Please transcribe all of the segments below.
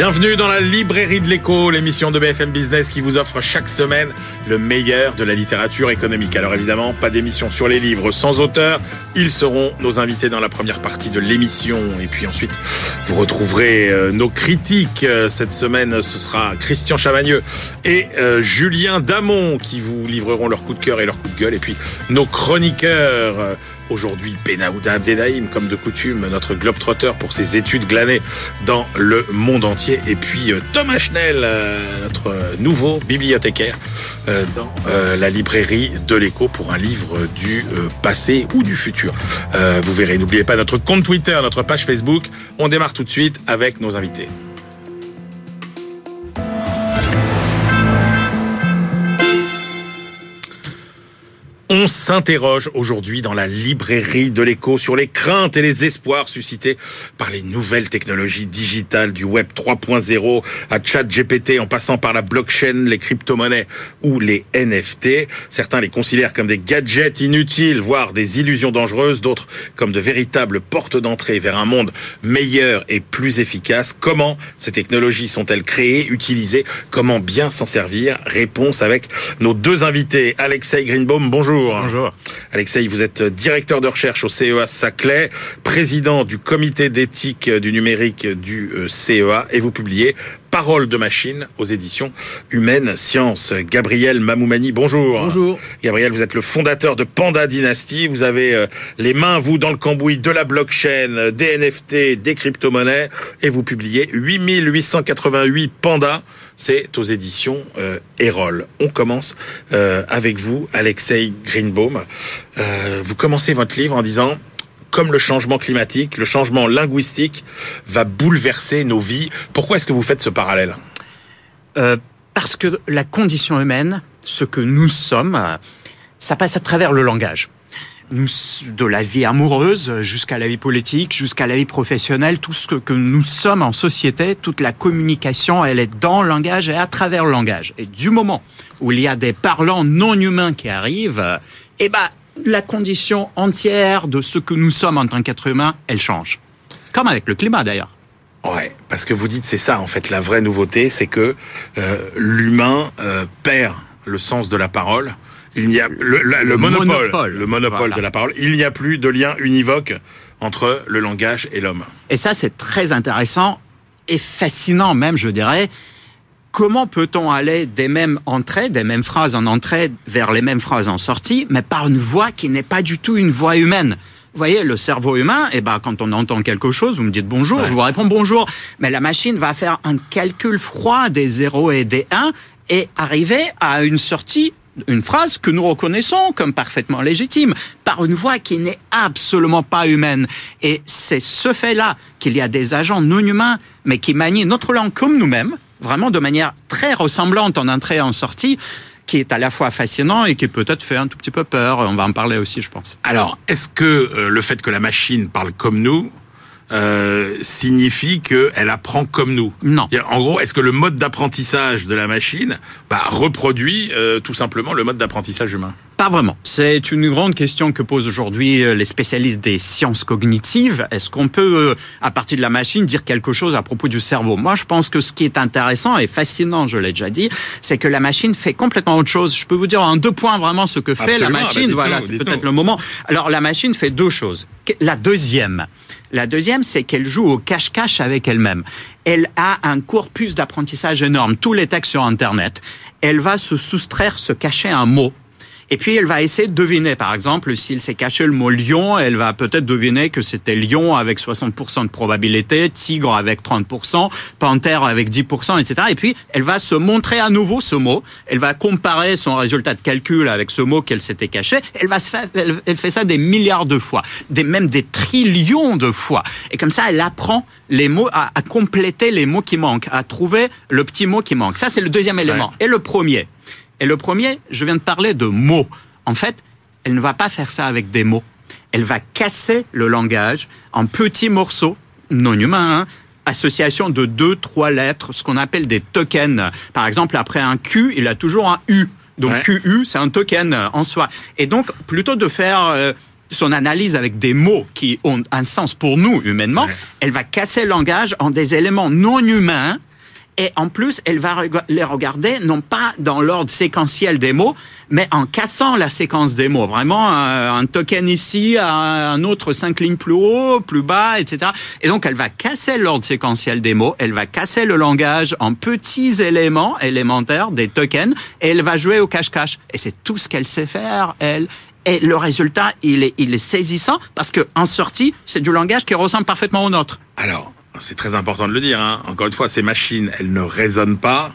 Bienvenue dans la librairie de l'écho, l'émission de BFM Business qui vous offre chaque semaine le meilleur de la littérature économique. Alors évidemment, pas d'émission sur les livres sans auteur. Ils seront nos invités dans la première partie de l'émission. Et puis ensuite, vous retrouverez euh, nos critiques. Euh, cette semaine, ce sera Christian Chavagneux et euh, Julien Damon qui vous livreront leur coup de cœur et leur coup de gueule. Et puis nos chroniqueurs. Aujourd'hui, Benaouda Abdelhaim, comme de coutume, notre globe-trotteur pour ses études glanées dans le monde entier. Et puis euh, Thomas Schnell, euh, notre nouveau bibliothécaire euh, dans la librairie de l'écho pour un livre du passé ou du futur. Vous verrez, n'oubliez pas notre compte Twitter, notre page Facebook. On démarre tout de suite avec nos invités. On s'interroge aujourd'hui dans la librairie de l'écho sur les craintes et les espoirs suscités par les nouvelles technologies digitales du web 3.0 à chat GPT en passant par la blockchain, les crypto-monnaies ou les NFT. Certains les considèrent comme des gadgets inutiles, voire des illusions dangereuses, d'autres comme de véritables portes d'entrée vers un monde meilleur et plus efficace. Comment ces technologies sont-elles créées, utilisées Comment bien s'en servir? Réponse avec nos deux invités. Alexei Greenbaum, bonjour. Bonjour. Alexei, vous êtes directeur de recherche au CEA Saclay, président du comité d'éthique du numérique du euh, CEA et vous publiez Parole de machine aux éditions Humaines Sciences. Gabriel Mamoumani, bonjour. Bonjour. Gabriel, vous êtes le fondateur de Panda Dynasty. Vous avez euh, les mains, vous, dans le cambouis de la blockchain, des NFT, des crypto-monnaies et vous publiez 8888 pandas c'est aux éditions euh. On commence euh, avec vous, Alexei Greenbaum. Euh, vous commencez votre livre en disant comme le changement climatique, le changement linguistique va bouleverser nos vies. Pourquoi est-ce que vous faites ce parallèle? Parce que la condition humaine, ce que nous sommes, ça passe à travers le langage de la vie amoureuse jusqu'à la vie politique, jusqu'à la vie professionnelle, tout ce que, nous sommes en société, toute la communication, elle est dans le langage et à travers le langage. Et du moment où il y a des parlants non humains qui arrivent, eh ben, la condition entière de ce que nous sommes en tant qu'être humain, elle change. Comme avec le climat d'ailleurs. Ouais, parce que vous dites c'est ça en fait la vraie nouveauté, c'est que euh, l'humain euh, perd le sens de la parole il n'y a le, monopole, le monopole de la parole. Il n'y a plus de lien univoque entre le langage et l'homme. Et ça, c'est très intéressant et fascinant même, je dirais. Comment peut-on aller des mêmes entrées, des mêmes phrases en entrée vers les mêmes phrases en sortie, mais par une voix qui n'est pas du tout une voix humaine? Vous voyez, le cerveau humain, eh ben, quand on entend quelque chose, vous me dites bonjour, je vous réponds bonjour. Mais la machine va faire un calcul froid des 0 et des 1 et arriver à une sortie une phrase que nous reconnaissons comme parfaitement légitime, par une voix qui n'est absolument pas humaine. Et c'est ce fait-là qu'il y a des agents non humains, mais qui manient notre langue comme nous-mêmes, vraiment de manière très ressemblante en entrée et en sortie, qui est à la fois fascinant et qui peut-être fait un tout petit peu peur. On va en parler aussi, je pense. Alors, est-ce que euh, le fait que la machine parle comme nous, euh, signifie qu'elle apprend comme nous. Non. En gros, est-ce que le mode d'apprentissage de la machine bah, reproduit euh, tout simplement le mode d'apprentissage humain? Pas vraiment. C'est une grande question que posent aujourd'hui euh, les spécialistes des sciences cognitives. Est-ce qu'on peut, à partir de la machine, dire quelque chose à propos du cerveau? Moi, je pense que ce qui est intéressant et fascinant, je l'ai déjà dit, c'est que la machine fait complètement autre chose. Je peux vous dire en deux points vraiment ce que fait la machine. voilà, c'est peut-être le moment. Alors, la machine fait deux choses. La deuxième, la deuxième, c'est qu'elle joue au cache-cache avec elle-même. Elle a un corpus d'apprentissage énorme, tous les textes sur Internet. Elle va se soustraire, se cacher un mot et puis elle va essayer de deviner, par exemple, s'il s'est caché le mot lion, elle va peut-être deviner que c'était lion avec 60% de probabilité, tigre avec 30%, panthère avec 10%, etc. Et puis elle va se montrer à nouveau ce mot, elle va comparer son résultat de calcul avec ce mot qu'elle s'était caché, elle va se faire, elle, fait ça des milliards de fois, des, même des trillions de fois. Et comme ça, elle apprend les mots, à, compléter les mots qui manquent, à trouver le petit mot qui manque. Ça, c'est le deuxième élément. Et le premier, et le premier, je viens de parler de mots. En fait, elle ne va pas faire ça avec des mots. Elle va casser le langage en petits morceaux non humains, hein. association de deux, trois lettres, ce qu'on appelle des tokens. Par exemple, après un Q, il a toujours un U. Donc Ouais. QU, c'est un token en soi. Et donc, plutôt de faire euh, son analyse avec des mots qui ont un sens pour nous humainement, Ouais. elle va casser le langage en des éléments non humains. Et en plus, elle va les regarder non pas dans l'ordre séquentiel des mots, mais en cassant la séquence des mots. Vraiment, un, un token ici, un autre cinq lignes plus haut, plus bas, etc. Et donc, elle va casser l'ordre séquentiel des mots, elle va casser le langage en petits éléments élémentaires, des tokens, et elle va jouer au cache-cache. Et c'est tout ce qu'elle sait faire, elle. Et le résultat, il est, il est saisissant parce que en sortie, c'est du langage qui ressemble parfaitement au nôtre. Alors, c'est très important de le dire. hein. Encore une fois, ces machines, elles ne raisonnent pas,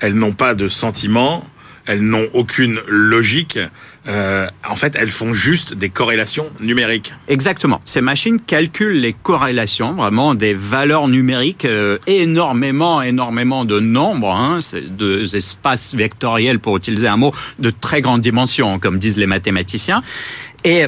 elles n'ont pas de sentiments, elles n'ont aucune logique. Euh, en fait, elles font juste des corrélations numériques. Exactement. Ces machines calculent les corrélations, vraiment des valeurs numériques, euh, énormément, énormément de nombres, hein, des espaces vectoriels pour utiliser un mot de très grande dimension, comme disent les mathématiciens. Et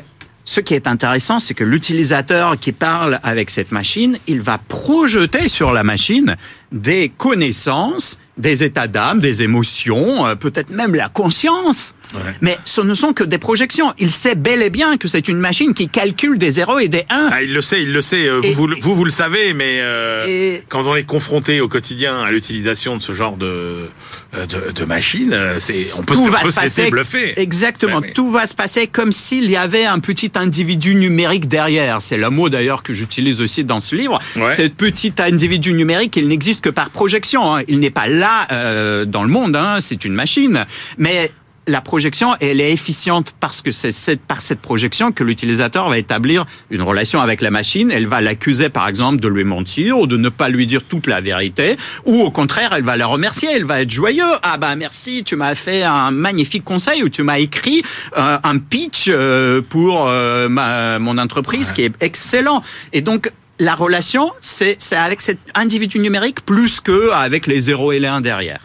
ce qui est intéressant, c'est que l'utilisateur qui parle avec cette machine, il va projeter sur la machine des connaissances, des états d'âme, des émotions, euh, peut-être même la conscience. Ouais. Mais ce ne sont que des projections. Il sait bel et bien que c'est une machine qui calcule des zéros et des 1. Ah, il le sait, il le sait. euh, Et- vous, vous, le savez, mais euh, Et- quand on est confronté au quotidien à l'utilisation de ce genre de, de, de machines, euh, c'est, on peut, Tout se, on va peut se passer bluffer. Exactement. Ouais, mais- Tout va se passer comme s'il y avait un petit individu numérique derrière. C'est le mot d'ailleurs que j'utilise aussi dans ce livre. Ouais. Ce petit individu numérique, il n'existe que par projection. hein. Il n'est pas là euh, dans le monde. hein. C'est une machine. Mais la projection, elle est efficiente parce que c'est par cette projection que l'utilisateur va établir une relation avec la machine. Elle va l'accuser, par exemple, de lui mentir ou de ne pas lui dire toute la vérité. Ou au contraire, elle va la remercier. Elle va être joyeux. Ah bah merci, tu m'as fait un magnifique conseil ou tu m'as écrit euh, un pitch euh, pour euh, ma, mon entreprise qui est excellent. Et donc, la relation, c'est avec cet individu numérique plus que avec les zéros et les 1 derrière.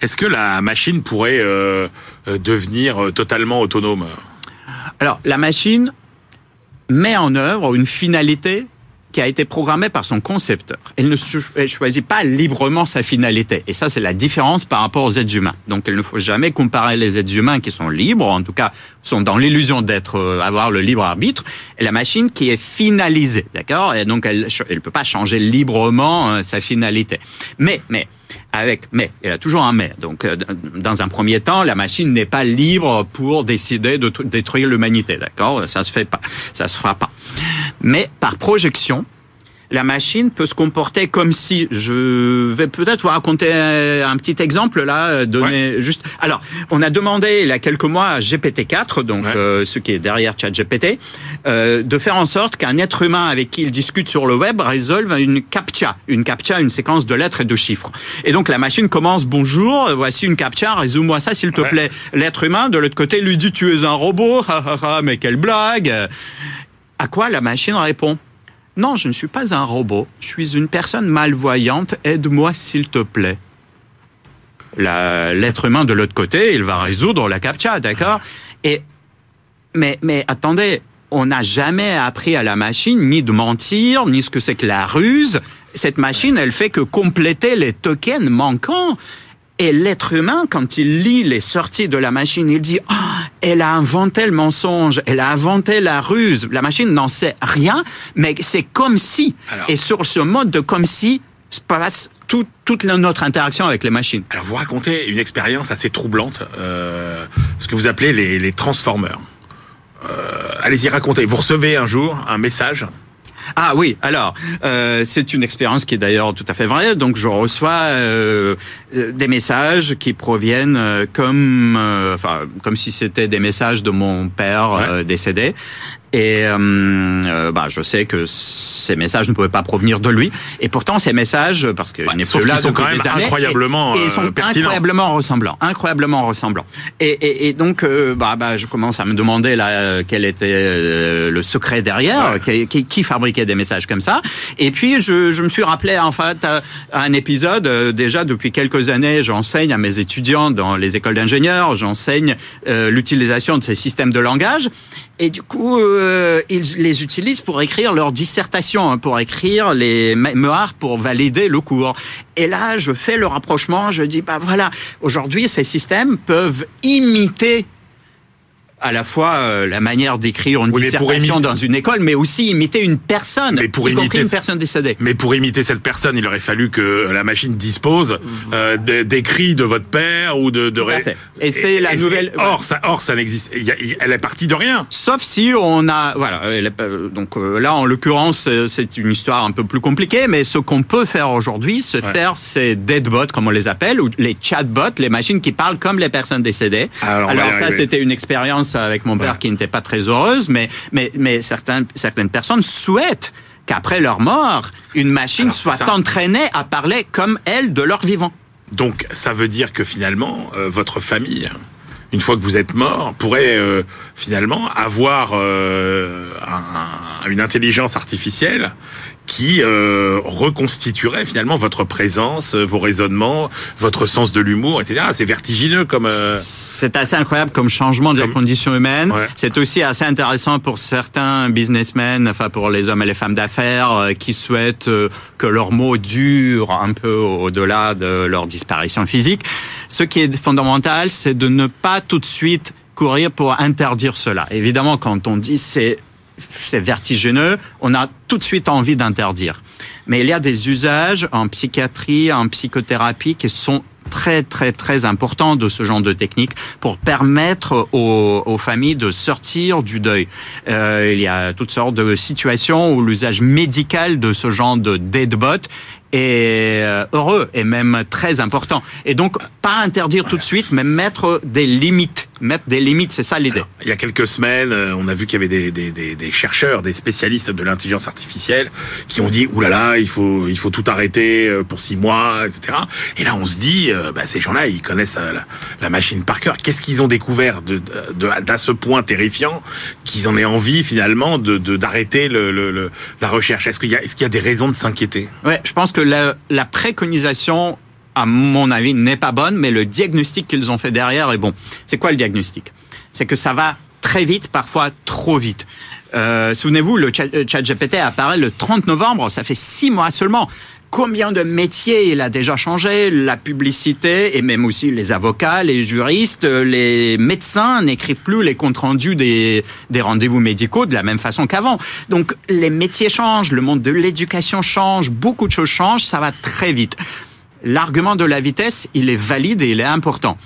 Est-ce que la machine pourrait devenir euh, totalement autonome Alors, la machine met en œuvre une finalité qui a été programmée par son concepteur. Elle ne choisit pas librement sa finalité. Et ça, c'est la différence par rapport aux êtres humains. Donc, il ne faut jamais comparer les êtres humains qui sont libres, en tout cas, sont dans l'illusion d'être, euh, avoir le libre arbitre, et la machine qui est finalisée, d'accord? Et donc, elle, elle peut pas changer librement euh, sa finalité. Mais, mais, avec mais, il y a toujours un mais. Donc, euh, dans un premier temps, la machine n'est pas libre pour décider de détruire l'humanité, d'accord? Ça se fait pas, ça se fera pas. Mais par projection, la machine peut se comporter comme si, je vais peut-être vous raconter un petit exemple là, euh, donner juste. Alors, on a demandé il y a quelques mois à GPT-4, donc Ouais. euh, ce qui est derrière ChatGPT, euh, de faire en sorte qu'un être humain avec qui il discute sur le web résolve une captcha, une captcha, une séquence de lettres et de chiffres. Et donc la machine commence bonjour, voici une captcha, résume-moi ça s'il te Ouais. plaît. L'être humain de l'autre côté lui dit tu es un robot, mais quelle blague. À quoi la machine répond? Non, je ne suis pas un robot, je suis une personne malvoyante, aide-moi s'il te plaît. La- L'être humain de l'autre côté, il va résoudre la captcha, d'accord? Et mais mais attendez, on n'a jamais appris à la machine ni de mentir, ni ce que c'est que la ruse. Cette machine, elle fait que compléter les tokens manquants. Et l'être humain, quand il lit les sorties de la machine, il dit Ah, elle a inventé le mensonge, elle a inventé la ruse. La machine n'en sait rien, mais c'est comme si. Alors- Et sur ce mode de comme si se passe tout- toute notre interaction avec les machines. Alors, vous racontez une expérience assez troublante, euh, ce que vous appelez les, les transformers. Euh, Allez-y, racontez. Vous recevez un jour un message. Ah oui, alors euh, c'est une expérience qui est d'ailleurs tout à fait vraie. Donc je reçois euh, euh, des messages qui proviennent euh, comme, euh, enfin comme si c'était des messages de mon père euh, décédé. Et euh, euh, bah, je sais que ces messages ne pouvaient pas provenir de lui. Et pourtant, ces messages, parce sauf plus là qu'ils sont quand même années, incroyablement, et, et ils euh, sont pertinents. incroyablement ressemblants, incroyablement ressemblants. Et, et, et donc, euh, bah, bah, je commence à me demander là quel était le secret derrière, qui, qui, qui fabriquait des messages comme ça. Et puis, je, je me suis rappelé en fait à, à un épisode. euh, déjà depuis quelques années, j'enseigne à mes étudiants dans les écoles d'ingénieurs, j'enseigne l'utilisation de ces systèmes de langage. Et du coup, euh, ils les utilisent pour écrire leur dissertation, hein, pour écrire les mémoires, pour valider le cours. Et là, je fais le rapprochement, je dis, bah voilà, aujourd'hui, ces systèmes peuvent imiter à la fois euh, la manière d'écrire une dissertation dans une école, mais aussi imiter une personne, mais pour imiter une personne décédée. Mais pour imiter cette personne, il aurait fallu que la machine dispose euh, d'écrits de votre père ou de. de... Et c'est la nouvelle. Or, ça, or, ça n'existe. Elle est partie de rien. Sauf si on a, voilà. Donc euh, là, en l'occurrence, c'est une histoire un peu plus compliquée, mais ce qu'on peut faire aujourd'hui, se faire ces deadbots, comme on les appelle, ou les chatbots, les machines qui parlent comme les personnes décédées. Alors, Alors ça, c'était une expérience avec mon père qui n'était pas très heureuse, mais, mais, mais certaines, certaines personnes souhaitent qu'après leur mort, une machine soit entraînée à parler comme elle de leur vivant. Donc ça veut dire que finalement, euh, votre famille, une fois que vous êtes mort, pourrait euh, finalement avoir euh, une intelligence artificielle qui euh, reconstituerait finalement votre présence, euh, vos raisonnements, votre sens de l'humour, etc. C'est vertigineux comme. Euh, c'est assez incroyable comme changement de la condition humaine. C'est aussi assez intéressant pour certains businessmen, enfin pour les hommes et les femmes d'affaires qui souhaitent que leurs mots durent un peu au-delà de leur disparition physique. Ce qui est fondamental, c'est de ne pas tout de suite courir pour interdire cela. Évidemment, quand on dit c'est c'est vertigineux, on a tout de suite envie d'interdire. Mais il y a des usages en psychiatrie, en psychothérapie qui sont très très très importants de ce genre de technique pour permettre aux, familles de sortir du deuil. Euh, il y a toutes sortes de situations où l'usage médical de ce genre de deadbot est euh, heureux et même très important. Et donc, pas interdire tout de suite, mais mettre des limites. Mettre des limites, c'est ça l'idée. Il y a quelques semaines, euh, on a vu qu'il y avait des, des, des, des, chercheurs, des spécialistes de l'intelligence artificielle qui ont dit, oulala, là là, il faut, il faut tout arrêter euh, pour six mois, etc. Et là, on se dit, bah, ces gens-là, ils connaissent la, la, machine par cœur. Qu'est-ce qu'ils ont découvert de, de, d'à ce point terrifiant qu'ils en aient envie finalement de, d'arrêter le, le, la recherche? Est-ce qu'il y a, est-ce qu'il y a des raisons de s'inquiéter? Ouais, je pense que la, préconisation, à mon avis, n'est pas bonne, mais le diagnostic qu'ils ont fait derrière est bon. C'est quoi le diagnostic? C'est que ça va très vite, parfois trop vite. Euh, souvenez-vous, le chat, euh, GPT apparaît le 30 novembre, ça fait six mois seulement combien de métiers il a déjà changé, la publicité et même aussi les avocats, les juristes, les médecins n'écrivent plus les comptes rendus des rendez-vous médicaux de la même façon qu'avant. Donc les métiers changent, le monde de l'éducation change, beaucoup de choses changent, ça va très vite. L'argument de la vitesse, il est valide et il est important.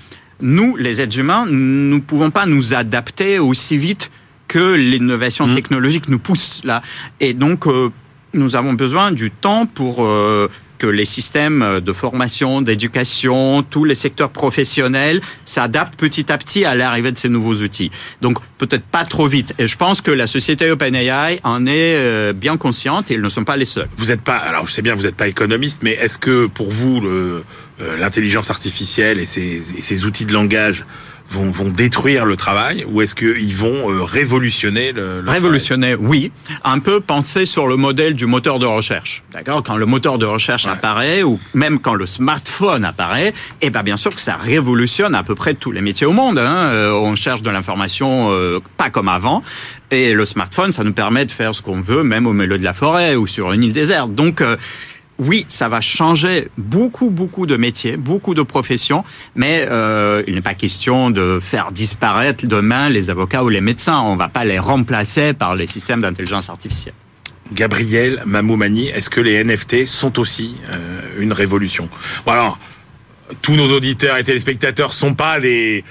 Nous, les êtres humains, nous ne pouvons pas nous adapter aussi vite que l'innovation mmh. technologique nous pousse là. Et donc, euh, nous avons besoin du temps pour euh, que les systèmes de formation, d'éducation, tous les secteurs professionnels s'adaptent petit à petit à l'arrivée de ces nouveaux outils. Donc peut-être pas trop vite. Et je pense que la société OpenAI en est euh, bien consciente et ils ne sont pas les seuls. Vous n'êtes pas, alors je sais bien, vous n'êtes pas économiste, mais est-ce que pour vous euh, l'intelligence artificielle et ces outils de langage vont, vont détruire le travail ou est-ce qu'ils vont euh, révolutionner le, Révolutionner, oui. Un peu penser sur le modèle du moteur de recherche. D'accord? Quand le moteur de recherche apparaît ou même quand le smartphone apparaît, eh ben bien sûr que ça révolutionne à peu près tous les métiers au monde. Hein. Euh, on cherche de l'information euh, pas comme avant. Et le smartphone, ça nous permet de faire ce qu'on veut, même au milieu de la forêt ou sur une île déserte. Donc, oui, ça va changer beaucoup, beaucoup de métiers, beaucoup de professions, mais euh, il n'est pas question de faire disparaître demain les avocats ou les médecins. On ne va pas les remplacer par les systèmes d'intelligence artificielle. Gabriel Mamoumani, est-ce que les NFT sont aussi euh, une révolution? Alors, tous nos auditeurs et téléspectateurs sont pas des,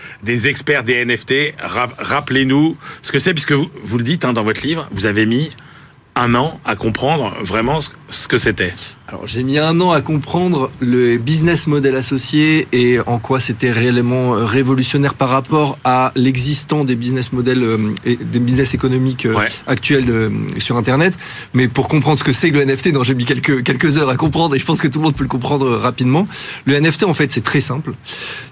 experts des NFT. Rappelez-nous ce que c'est, puisque vous, vous le dites hein, dans votre livre, vous avez mis un an à comprendre vraiment ce que c'était alors j'ai mis un an à comprendre le business model associé et en quoi c'était réellement euh, révolutionnaire par rapport à l'existant des business models euh, et des business économiques euh, actuels de, sur Internet. Mais pour comprendre ce que c'est que le NFT, dont j'ai mis quelques quelques heures à comprendre et je pense que tout le monde peut le comprendre rapidement. Le NFT en fait c'est très simple.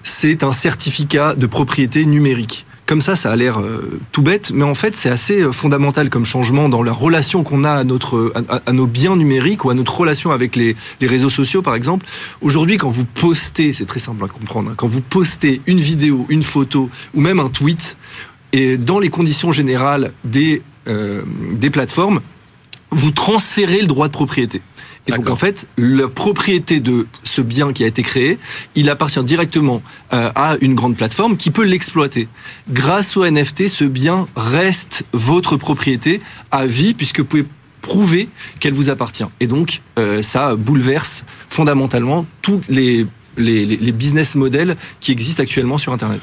C'est un certificat de propriété numérique. Comme ça, ça a l'air euh, tout bête, mais en fait, c'est assez euh, fondamental comme changement dans la relation qu'on a à, notre, à, nos biens numériques ou à notre relation avec les, les réseaux sociaux, par exemple. Aujourd'hui, quand vous postez, c'est très simple à comprendre, hein, quand vous postez une vidéo, une photo ou même un tweet, Et dans les conditions générales des, des plateformes, vous transférez le droit de propriété. Et donc en fait, la propriété de ce bien qui a été créé, il appartient directement euh, à une grande plateforme qui peut l'exploiter. Grâce au NFT, ce bien reste votre propriété à vie puisque vous pouvez prouver qu'elle vous appartient. Et donc euh, ça bouleverse fondamentalement tous les, les, les, business models qui existent actuellement sur Internet.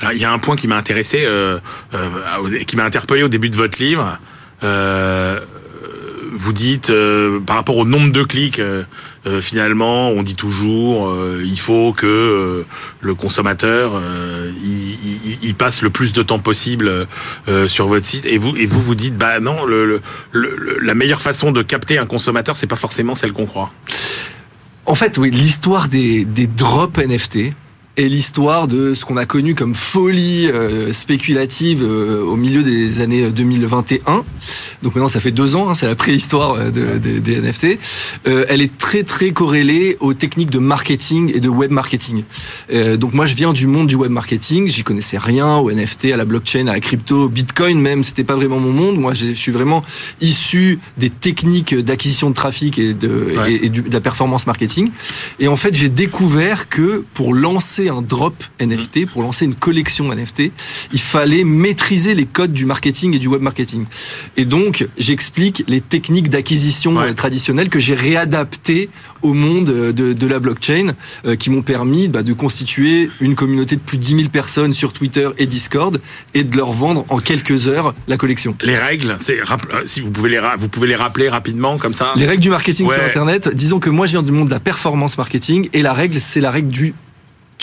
Alors, il y a un point qui m'a intéressé, euh, euh, qui m'a interpellé au début de votre livre. Euh, vous dites euh, par rapport au nombre de clics, euh, euh, finalement, on dit toujours il faut que le consommateur il, passe le plus de temps possible sur votre site. Et vous et vous vous dites bah non, le, la meilleure façon de capter un consommateur, c'est pas forcément celle qu'on croit. En fait, oui, l'histoire des, des drops NFT et l'histoire de ce qu'on a connu comme folie euh, spéculative euh, au milieu des années 2021. Donc maintenant, ça fait deux ans, hein, c'est la préhistoire euh, de, des NFT. elle est très très corrélée aux techniques de marketing et de web marketing. donc moi, je viens du monde du web marketing. J'y connaissais rien au NFT, à la blockchain, à la crypto, Bitcoin même. C'était pas vraiment mon monde. Moi, je suis vraiment issu des techniques d'acquisition de trafic et de, et de la performance marketing. Et en fait, j'ai découvert que pour lancer un drop NFT, pour lancer une collection NFT, il fallait maîtriser les codes du marketing et du web marketing. Et donc, j'explique les techniques d'acquisition euh, traditionnelles que j'ai réadaptées au monde euh, de, la blockchain, euh, qui m'ont permis bah, de constituer une communauté de plus de 10 000 personnes sur Twitter et Discord et de leur vendre en quelques heures la collection. Les règles, c'est si vous pouvez les vous pouvez les rappeler rapidement comme ça. Les règles du marketing sur Internet. Disons que moi je viens du monde de la performance marketing et la règle c'est la règle du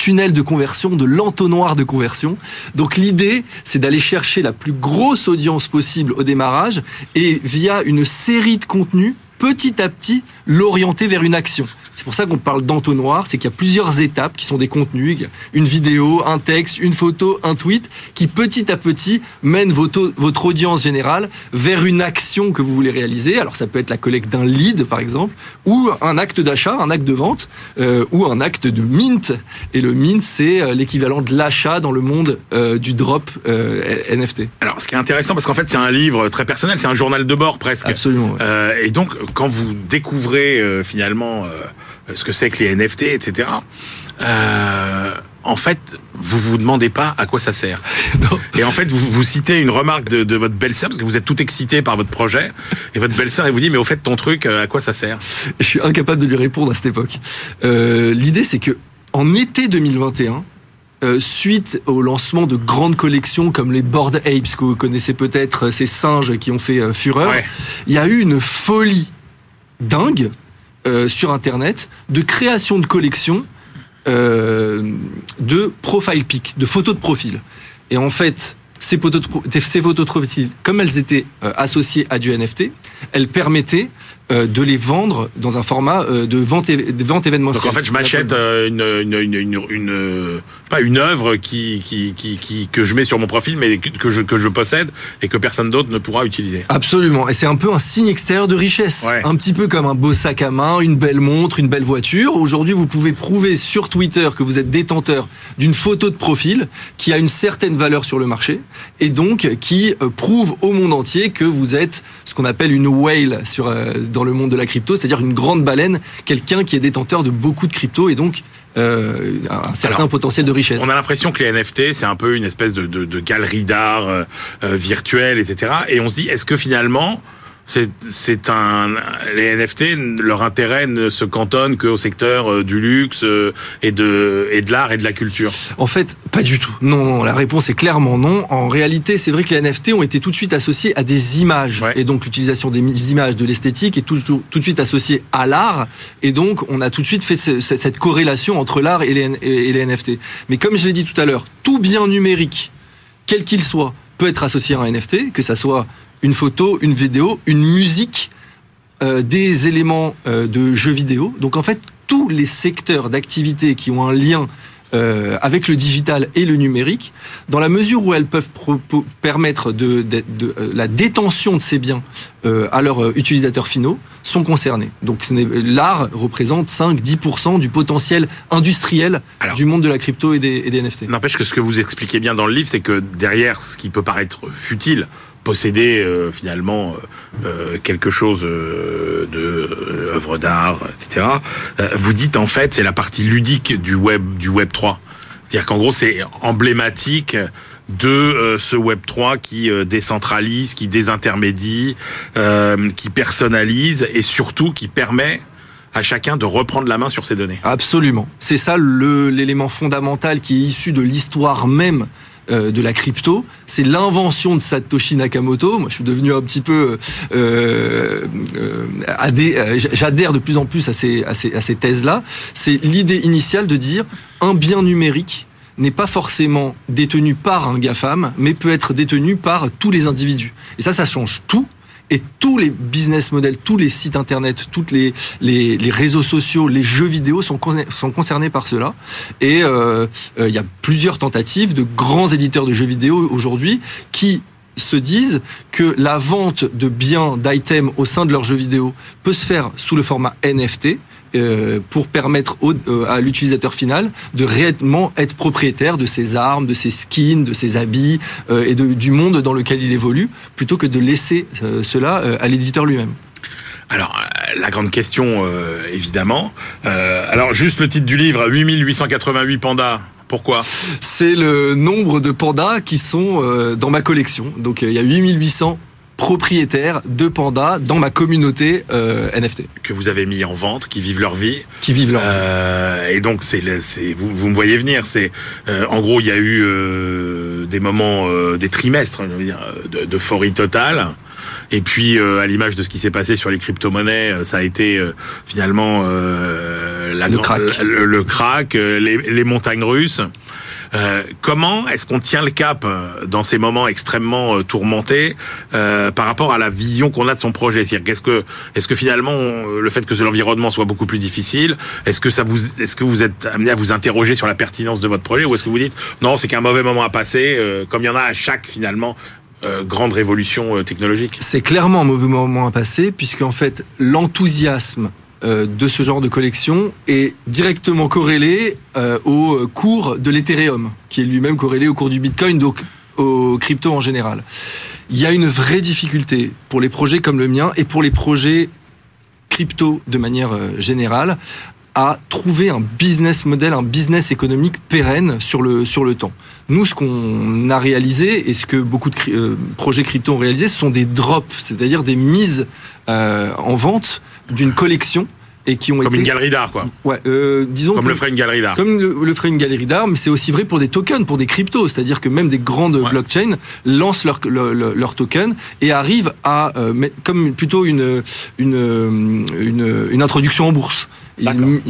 tunnel de conversion, de l'entonnoir de conversion. Donc l'idée, c'est d'aller chercher la plus grosse audience possible au démarrage et via une série de contenus, petit à petit, l'orienter vers une action. C'est pour ça qu'on parle d'entonnoir, c'est qu'il y a plusieurs étapes qui sont des contenus, une vidéo, un texte, une photo, un tweet, qui petit à petit mènent votre, votre audience générale vers une action que vous voulez réaliser. Alors ça peut être la collecte d'un lead par exemple, ou un acte d'achat, un acte de vente, euh, ou un acte de mint. Et le mint, c'est euh, l'équivalent de l'achat dans le monde euh, du drop NFT. Alors ce qui est intéressant, parce qu'en fait c'est un livre très personnel, c'est un journal de bord presque. Absolument. et donc quand vous découvrez finalement ce que c'est que les NFT, etc. Euh, en fait, vous vous demandez pas à quoi ça sert. Et en fait, vous, vous citez une remarque de, de votre belle-sœur, parce que vous êtes tout excité par votre projet, et votre belle-sœur, elle vous dit, mais au fait, ton truc, euh, à quoi ça sert? Je suis incapable de lui répondre à cette époque. Euh, L'idée, c'est que en été 2021, euh, suite au lancement de grandes collections comme les Bored Apes, que vous connaissez peut-être, ces singes qui ont fait fureur, il y a eu une folie dingue euh, sur Internet de création de collections euh, de profile pic, de photos de profil. Et en fait, ces photos de, profil, comme elles étaient euh, associées à du NFT, elles permettaient euh, de les vendre dans un format euh, de vente, de vente événementielle. Donc en fait, je m'achète euh, une, une, une, une, pas une œuvre qui, qui, qui, qui, que je mets sur mon profil, mais que je, que je possède et que personne d'autre ne pourra utiliser. Absolument. Et c'est un peu un signe extérieur de richesse. Un petit peu comme un beau sac à main, une belle montre, une belle voiture. Aujourd'hui, vous pouvez prouver sur Twitter que vous êtes détenteur d'une photo de profil qui a une certaine valeur sur le marché et donc qui prouve au monde entier que vous êtes ce qu'on appelle une whale sur dans le monde de la crypto, c'est-à-dire une grande baleine, quelqu'un qui est détenteur de beaucoup de crypto et donc euh, un certain potentiel de richesse. On a l'impression que les NFT, c'est un peu une espèce de, de, galerie d'art euh, euh, virtuelle, etc. Et on se dit, est-ce que finalement, c'est un les NFT leur intérêt ne se cantonne qu'au secteur euh, du luxe euh, et de et de l'art et de la culture. En fait, pas du tout. Non, la réponse est clairement non. En réalité, c'est vrai que les NFT ont été tout de suite associés à des images et donc l'utilisation des images, de l'esthétique est tout, tout, de suite associée à l'art et donc on a tout de suite fait cette corrélation entre l'art et les, et les NFT. Mais comme je l'ai dit tout à l'heure, tout bien numérique, quel qu'il soit, peut être associé à un NFT, que ça soit une photo, une vidéo, une musique, euh, des éléments euh, de jeux vidéo. Donc en fait, tous les secteurs d'activité qui ont un lien euh, avec le digital et le numérique, dans la mesure où elles peuvent permettre de, de, la détention de ces biens à leurs utilisateurs finaux, sont concernés. Donc l'art représente 5-10% du potentiel industriel du monde de la crypto et des, et des NFT. N'empêche que ce que vous expliquez bien dans le livre, c'est que derrière ce qui peut paraître futile, posséder euh, finalement euh, euh, quelque chose de œuvre d'art, etc. vous dites en fait c'est la partie ludique du web du web 3. C'est-à-dire qu'en gros c'est emblématique de ce Web 3 qui décentralise, qui désintermédie, qui personnalise et surtout qui permet à chacun de reprendre la main sur ces données. Absolument. C'est ça l'élément fondamental qui est issu de l'histoire même euh, de la crypto, c'est l'invention de Satoshi Nakamoto. Moi, je suis devenu un petit peu, euh, euh, j'adhère de plus en plus à ces, à ces, à ces thèses-là. C'est l'idée initiale de dire un bien numérique n'est pas forcément détenu par un GAFAM, mais peut être détenu par tous les individus. Et ça, ça change tout et tous les business models, tous les sites internet, tous les, les, réseaux sociaux, les jeux vidéo sont, sont concernés par cela. Et euh, euh, il y a plusieurs tentatives de grands éditeurs de jeux vidéo aujourd'hui qui se disent que la vente de biens, d'items au sein de leurs jeux vidéo peut se faire sous le format NFT, euh, pour permettre euh, à l'utilisateur final de réellement être propriétaire de ses armes, de ses skins, de ses habits euh, et du monde dans lequel il évolue, plutôt que de laisser cela à l'éditeur lui-même. Alors, la grande question, évidemment. alors, juste le titre du livre, 8888 pandas. Pourquoi? C'est le nombre de pandas qui sont dans ma collection. Donc, il y a 8800 propriétaires de pandas dans ma communauté euh, NFT. Que vous avez mis en vente, qui vivent leur vie. Qui vivent leur vie. Euh, et donc, c'est, c'est vous, vous me voyez venir. C'est euh, En gros, il y a eu des moments, des trimestres, je veux dire, d'euphorie totale. Et puis, à l'image de ce qui s'est passé sur les crypto-monnaies, ça a été finalement la, le, crack. le, crack, les, les montagnes russes. Euh, comment est-ce qu'on tient le cap euh, dans ces moments extrêmement euh, tourmentés par rapport à la vision qu'on a de son projet? C'est-à-dire qu'est-ce que, est-ce que finalement le fait que l'environnement soit beaucoup plus difficile, est-ce que ça vous, est-ce que vous êtes amené à vous interroger sur la pertinence de votre projet, ou est-ce que vous dites non, c'est qu'un mauvais moment à passer, comme il y en a à chaque finalement grande révolution technologique? C'est clairement un mauvais moment à passer, puisqu'en fait, l'enthousiasme de ce genre de collection est directement corrélé euh, au cours de l'Ethereum, qui est lui-même corrélé au cours du Bitcoin, donc aux crypto en général. Il y a une vraie difficulté pour les projets comme le mien et pour les projets crypto de manière euh, générale à trouver un business model, un business économique pérenne sur le, sur le temps. Nous, ce qu'on a réalisé et ce que beaucoup de projets crypto ont réalisé, ce sont des drops, c'est-à-dire des mises en vente d'une collection et qui ont comme une galerie d'art quoi. Ouais, euh, disons comme le ferait une galerie d'art. Comme le, ferait une galerie d'art, mais c'est aussi vrai pour des tokens, pour des cryptos, c'est-à-dire que même des grandes blockchains lancent leurs leur, tokens et arrivent à euh, comme plutôt une une, une, une introduction en bourse. Ils,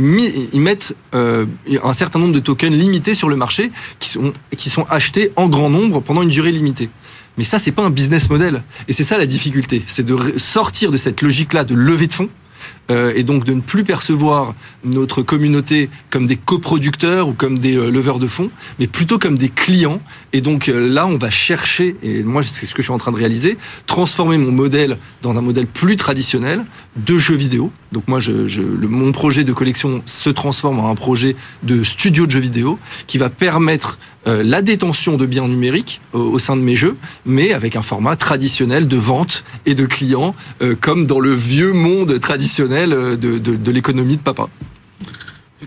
ils, mettent euh, un certain nombre de tokens limités sur le marché qui sont, qui sont achetés en grand nombre pendant une durée limitée. Mais ça, c'est pas un business model. Et c'est ça la difficulté. C'est de sortir de cette logique-là de levée de fonds euh, et donc de ne plus percevoir notre communauté comme des coproducteurs ou comme des euh, leveurs de fonds, mais plutôt comme des clients. Et donc euh, là, on va chercher, et moi c'est ce que je suis en train de réaliser, transformer mon modèle dans un modèle plus traditionnel de jeux vidéo. Donc moi, je, je, mon projet de collection se transforme en un projet de studio de jeux vidéo qui va permettre la détention de biens numériques au, sein de mes jeux, mais avec un format traditionnel de vente et de clients, comme dans le vieux monde traditionnel euh, de, l'économie de papa.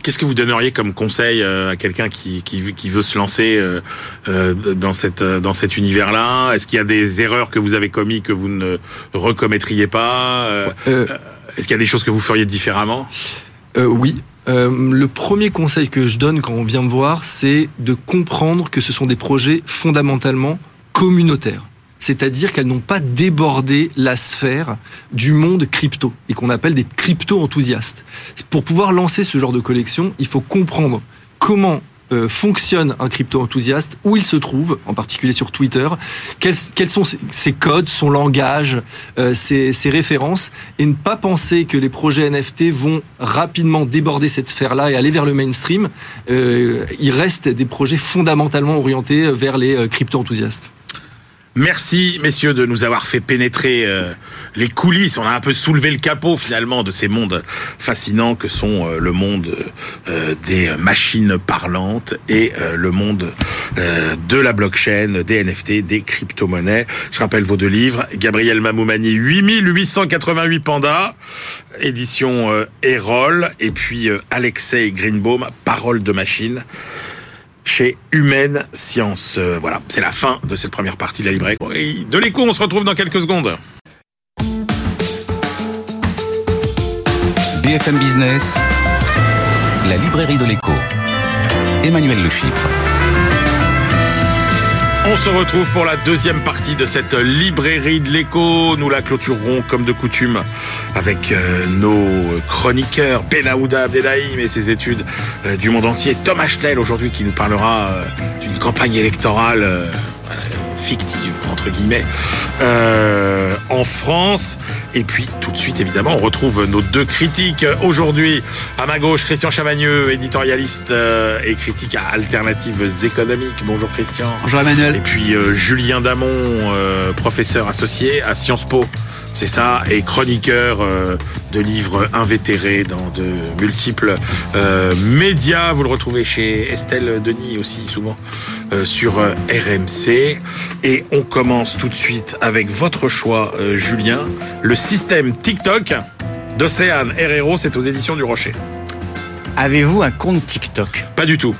Qu'est-ce que vous donneriez comme conseil euh, à quelqu'un qui, qui, veut se lancer euh, dans, cette, dans cet univers-là? Est-ce qu'il y a des erreurs que vous avez commises que vous ne recommettriez pas Est-ce qu'il y a des choses que vous feriez différemment? Oui. le premier conseil que je donne quand on vient me voir, c'est de comprendre que ce sont des projets fondamentalement communautaires c'est-à-dire qu'elles n'ont pas débordé la sphère du monde crypto et qu'on appelle des crypto-enthousiastes. Pour pouvoir lancer ce genre de collection, il faut comprendre comment euh, fonctionne un crypto-enthousiaste, où il se trouve, en particulier sur Twitter, quels, sont ses, codes, son langage, euh, ses, références, et ne pas penser que les projets NFT vont rapidement déborder cette sphère-là et aller vers le mainstream. il reste des projets fondamentalement orientés vers les crypto-enthousiastes. Merci, messieurs, de nous avoir fait pénétrer euh, les coulisses. On a un peu soulevé le capot, finalement, de ces mondes fascinants que sont euh, le monde euh, des machines parlantes et le monde de la blockchain, des NFT, des crypto-monnaies. Je rappelle vos deux livres. Gabriel Mamoumani, 8888 pandas, édition Erol. Et puis Alexei Greenbaum, Parole de machine chez Humaine Science. Euh, voilà, c'est la fin de cette première partie de la librairie. de l'écho, on se retrouve dans quelques secondes. BFM Business, la librairie de l'écho. Emmanuel Le on se retrouve pour la deuxième partie de cette librairie de l'écho. Nous la clôturerons comme de coutume avec euh, nos chroniqueurs Benaouda Abdelhaim et ses études euh, du monde entier. Thomas Achtel aujourd'hui qui nous parlera euh, d'une campagne électorale fictive entre guillemets euh, en France. Et puis tout de suite évidemment on retrouve nos deux critiques aujourd'hui à ma gauche Christian Chavagneux, éditorialiste euh, et critique à Alternatives économiques. Bonjour Christian. Bonjour Emmanuel. Et puis euh, Julien Damon, professeur associé à Sciences Po c'est ça, et chroniqueur euh, de livres invétérés dans de multiples euh, médias. Vous le retrouvez chez Estelle Denis aussi souvent euh, sur RMC. Et on commence tout de suite avec votre choix, Julien, le système TikTok d'Océane Herrero, c'est aux éditions du Rocher. Avez-vous un compte TikTok? Pas du tout.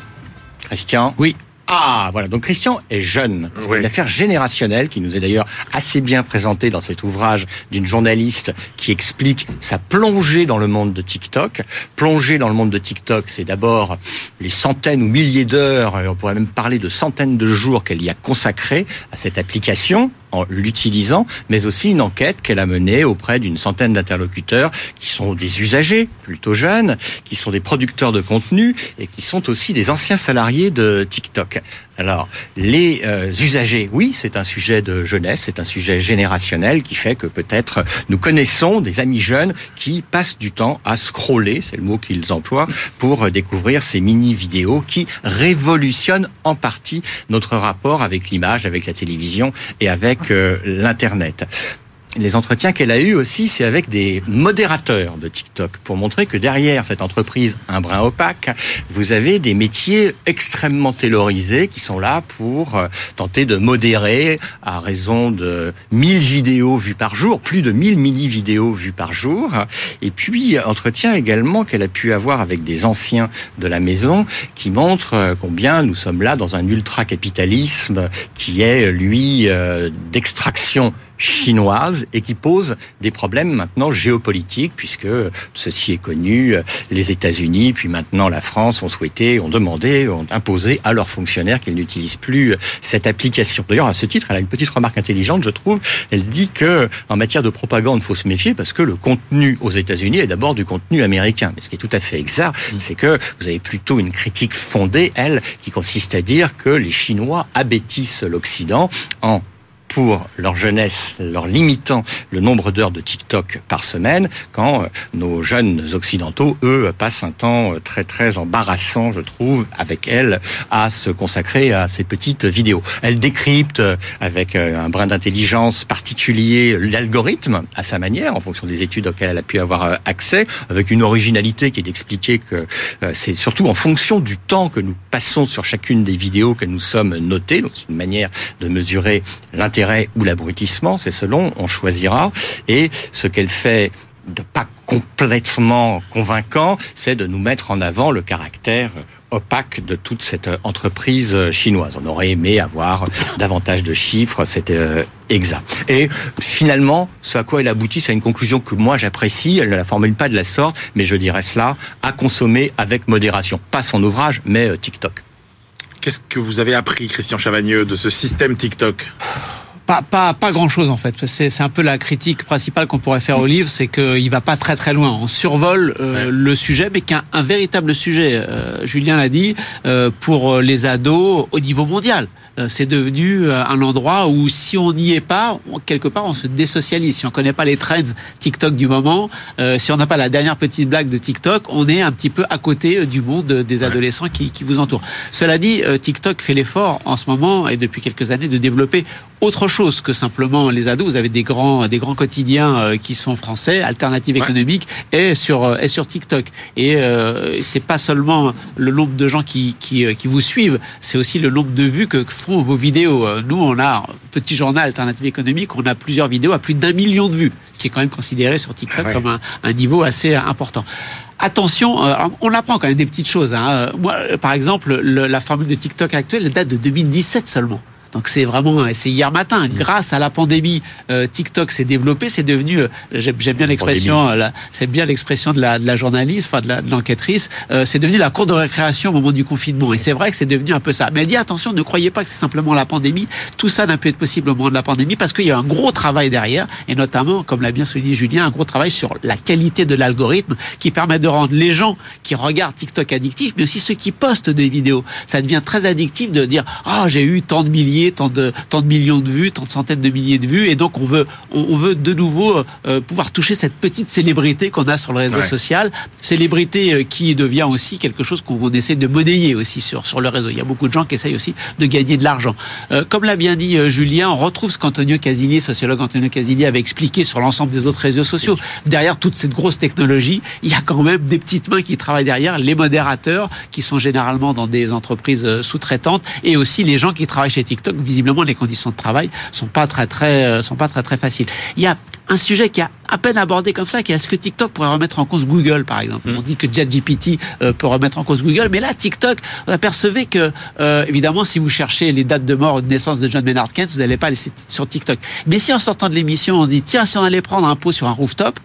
Christian? Oui. Ah, voilà. Donc Christian est jeune. Une affaire générationnelle qui nous est d'ailleurs assez bien présentée dans cet ouvrage d'une journaliste qui explique sa plongée dans le monde de TikTok. Plongée dans le monde de TikTok, c'est d'abord les centaines ou milliers d'heures, on pourrait même parler de centaines de jours qu'elle y a consacré à cette application en l'utilisant, mais aussi une enquête qu'elle a menée auprès d'une centaine d'interlocuteurs qui sont des usagers plutôt jeunes, qui sont des producteurs de contenu et qui sont aussi des anciens salariés de TikTok. Alors, les euh, usagers, oui, c'est un sujet de jeunesse, c'est un sujet générationnel qui fait que peut-être nous connaissons des amis jeunes qui passent du temps à scroller, c'est le mot qu'ils emploient, pour découvrir ces mini-vidéos qui révolutionnent en partie notre rapport avec l'image, avec la télévision et avec euh, l'Internet les entretiens qu'elle a eus aussi, c'est avec des modérateurs de TikTok pour montrer que derrière cette entreprise un brin opaque, vous avez des métiers extrêmement taylorisés qui sont là pour euh, tenter de modérer à raison de 1000 vidéos vues par jour, plus de 1000 mini-vidéos vues par jour. Et puis, entretien également qu'elle a pu avoir avec des anciens de la maison qui montrent euh, combien nous sommes là dans un ultra-capitalisme qui est, lui, euh, d'extraction chinoise et qui pose des problèmes maintenant géopolitiques puisque ceci est connu, les États-Unis puis maintenant la France ont souhaité, ont demandé, ont imposé à leurs fonctionnaires qu'ils n'utilisent plus cette application. D'ailleurs, à ce titre, elle a une petite remarque intelligente, je trouve. Elle dit que en matière de propagande, il faut se méfier parce que le contenu aux États-Unis est d'abord du contenu américain. Mais ce qui est tout à fait exact, mm. c'est que vous avez plutôt une critique fondée, elle, qui consiste à dire que les Chinois abêtissent l'Occident en pour leur jeunesse, leur limitant le nombre d'heures de TikTok par semaine, quand euh, nos jeunes occidentaux, eux, passent un temps euh, très très embarrassant, je trouve, avec elles, à se consacrer à ces petites vidéos. Elle décrypte euh, avec un brin d'intelligence particulier l'algorithme à sa manière, en fonction des études auxquelles elle a pu avoir accès, avec une originalité qui est d'expliquer que c'est surtout en fonction du temps que nous passons sur chacune des vidéos que nous sommes notés, donc c'est une manière de mesurer ou l'abrutissement, c'est selon, on choisira. Et ce qu'elle fait de pas complètement convaincant, c'est de nous mettre en avant le caractère opaque de toute cette entreprise chinoise. On aurait aimé avoir davantage de chiffres, c'était euh, exact. Et finalement, ce à quoi elle aboutit, c'est une conclusion que moi j'apprécie, elle ne la formule pas de la sorte, mais je dirais cela, à consommer avec modération. Pas son ouvrage, mais euh, TikTok. Qu'est-ce que vous avez appris, Christian Chavagneux, de ce système TikTok? Pas, pas, pas grand chose en fait. C'est un peu la critique principale qu'on pourrait faire au livre, c'est qu'il va pas très très loin. On survole euh, le sujet, mais qu'un un véritable sujet. Euh, Julien l'a dit euh, pour les ados au niveau mondial. C'est devenu un endroit où si on n'y est pas, quelque part on se désocialise. Si on connaît pas les trends TikTok du moment, si on n'a pas la dernière petite blague de TikTok, on est un petit peu à côté du monde des adolescents qui, qui vous entourent. Cela dit, TikTok fait l'effort en ce moment et depuis quelques années de développer autre chose que simplement les ados. Vous avez des grands, des grands quotidiens euh, qui sont français, Alternative économique, et sur, euh, et sur TikTok. Et euh, c'est pas seulement le nombre de gens qui, qui, euh, qui vous suivent, c'est aussi le nombre de vues que font vos vidéos. Nous, on a un petit journal Alternative économique, on a plusieurs vidéos à plus d'un million de vues, qui est quand même considéré sur TikTok comme un, un, niveau assez important. Attention, on apprend quand même des petites choses. Hein. Moi, par exemple, le, la formule de TikTok actuelle date de 2017 seulement. Donc c'est vraiment, c'est hier matin. Mm. Grâce à la pandémie, euh, TikTok s'est développé, c'est devenu, euh, j'aime bien l'expression, euh, c'est bien l'expression de la, de la journaliste, enfin de l'enquêtrice, c'est devenu la cour de récréation au moment du confinement. Et c'est vrai que c'est devenu un peu ça. Mais elle dit attention, ne croyez pas que c'est simplement la pandémie. Tout ça n'a pu être possible au moment de la pandémie parce qu'il y a un gros travail derrière, et notamment, comme l'a bien souligné Julien, un gros travail sur la qualité de l'algorithme qui permet de rendre les gens qui regardent TikTok addictifs, mais aussi ceux qui postent des vidéos. Ça devient très addictif de dire, ah, oh, j'ai eu tant de milliers tant de, tant de millions de vues, tant de centaines de milliers de vues, et donc on veut, on, veut de nouveau euh, pouvoir toucher cette petite célébrité qu'on a sur le réseau social, célébrité euh, qui devient aussi quelque chose qu'on essaie de monnayer aussi sur, sur le réseau. Il y a beaucoup de gens qui essayent aussi de gagner de l'argent. Euh, comme l'a bien dit Julien, on retrouve ce qu'Antonio Casilli, sociologue Antonio Casilli, avait expliqué sur l'ensemble des autres réseaux sociaux. Derrière toute cette grosse technologie, il y a quand même des petites mains qui travaillent derrière, les modérateurs qui sont généralement dans des entreprises sous-traitantes et aussi les gens qui travaillent chez TikTok visiblement les conditions de travail sont pas très très euh, sont pas très très faciles. Il y a un sujet qui a à peine abordé comme ça, qui est est-ce que TikTok pourrait remettre en cause Google, par exemple. Hmm. On dit que ChatGPT euh, peut remettre en cause Google, mais là, TikTok, vous apercevez que, euh, évidemment, si vous cherchez les dates de mort ou de naissance de John Maynard Keynes, vous n'allez pas laisser sur TikTok. Mais si en sortant de l'émission, on se dit, tiens, si on allait prendre un pot sur un rooftop,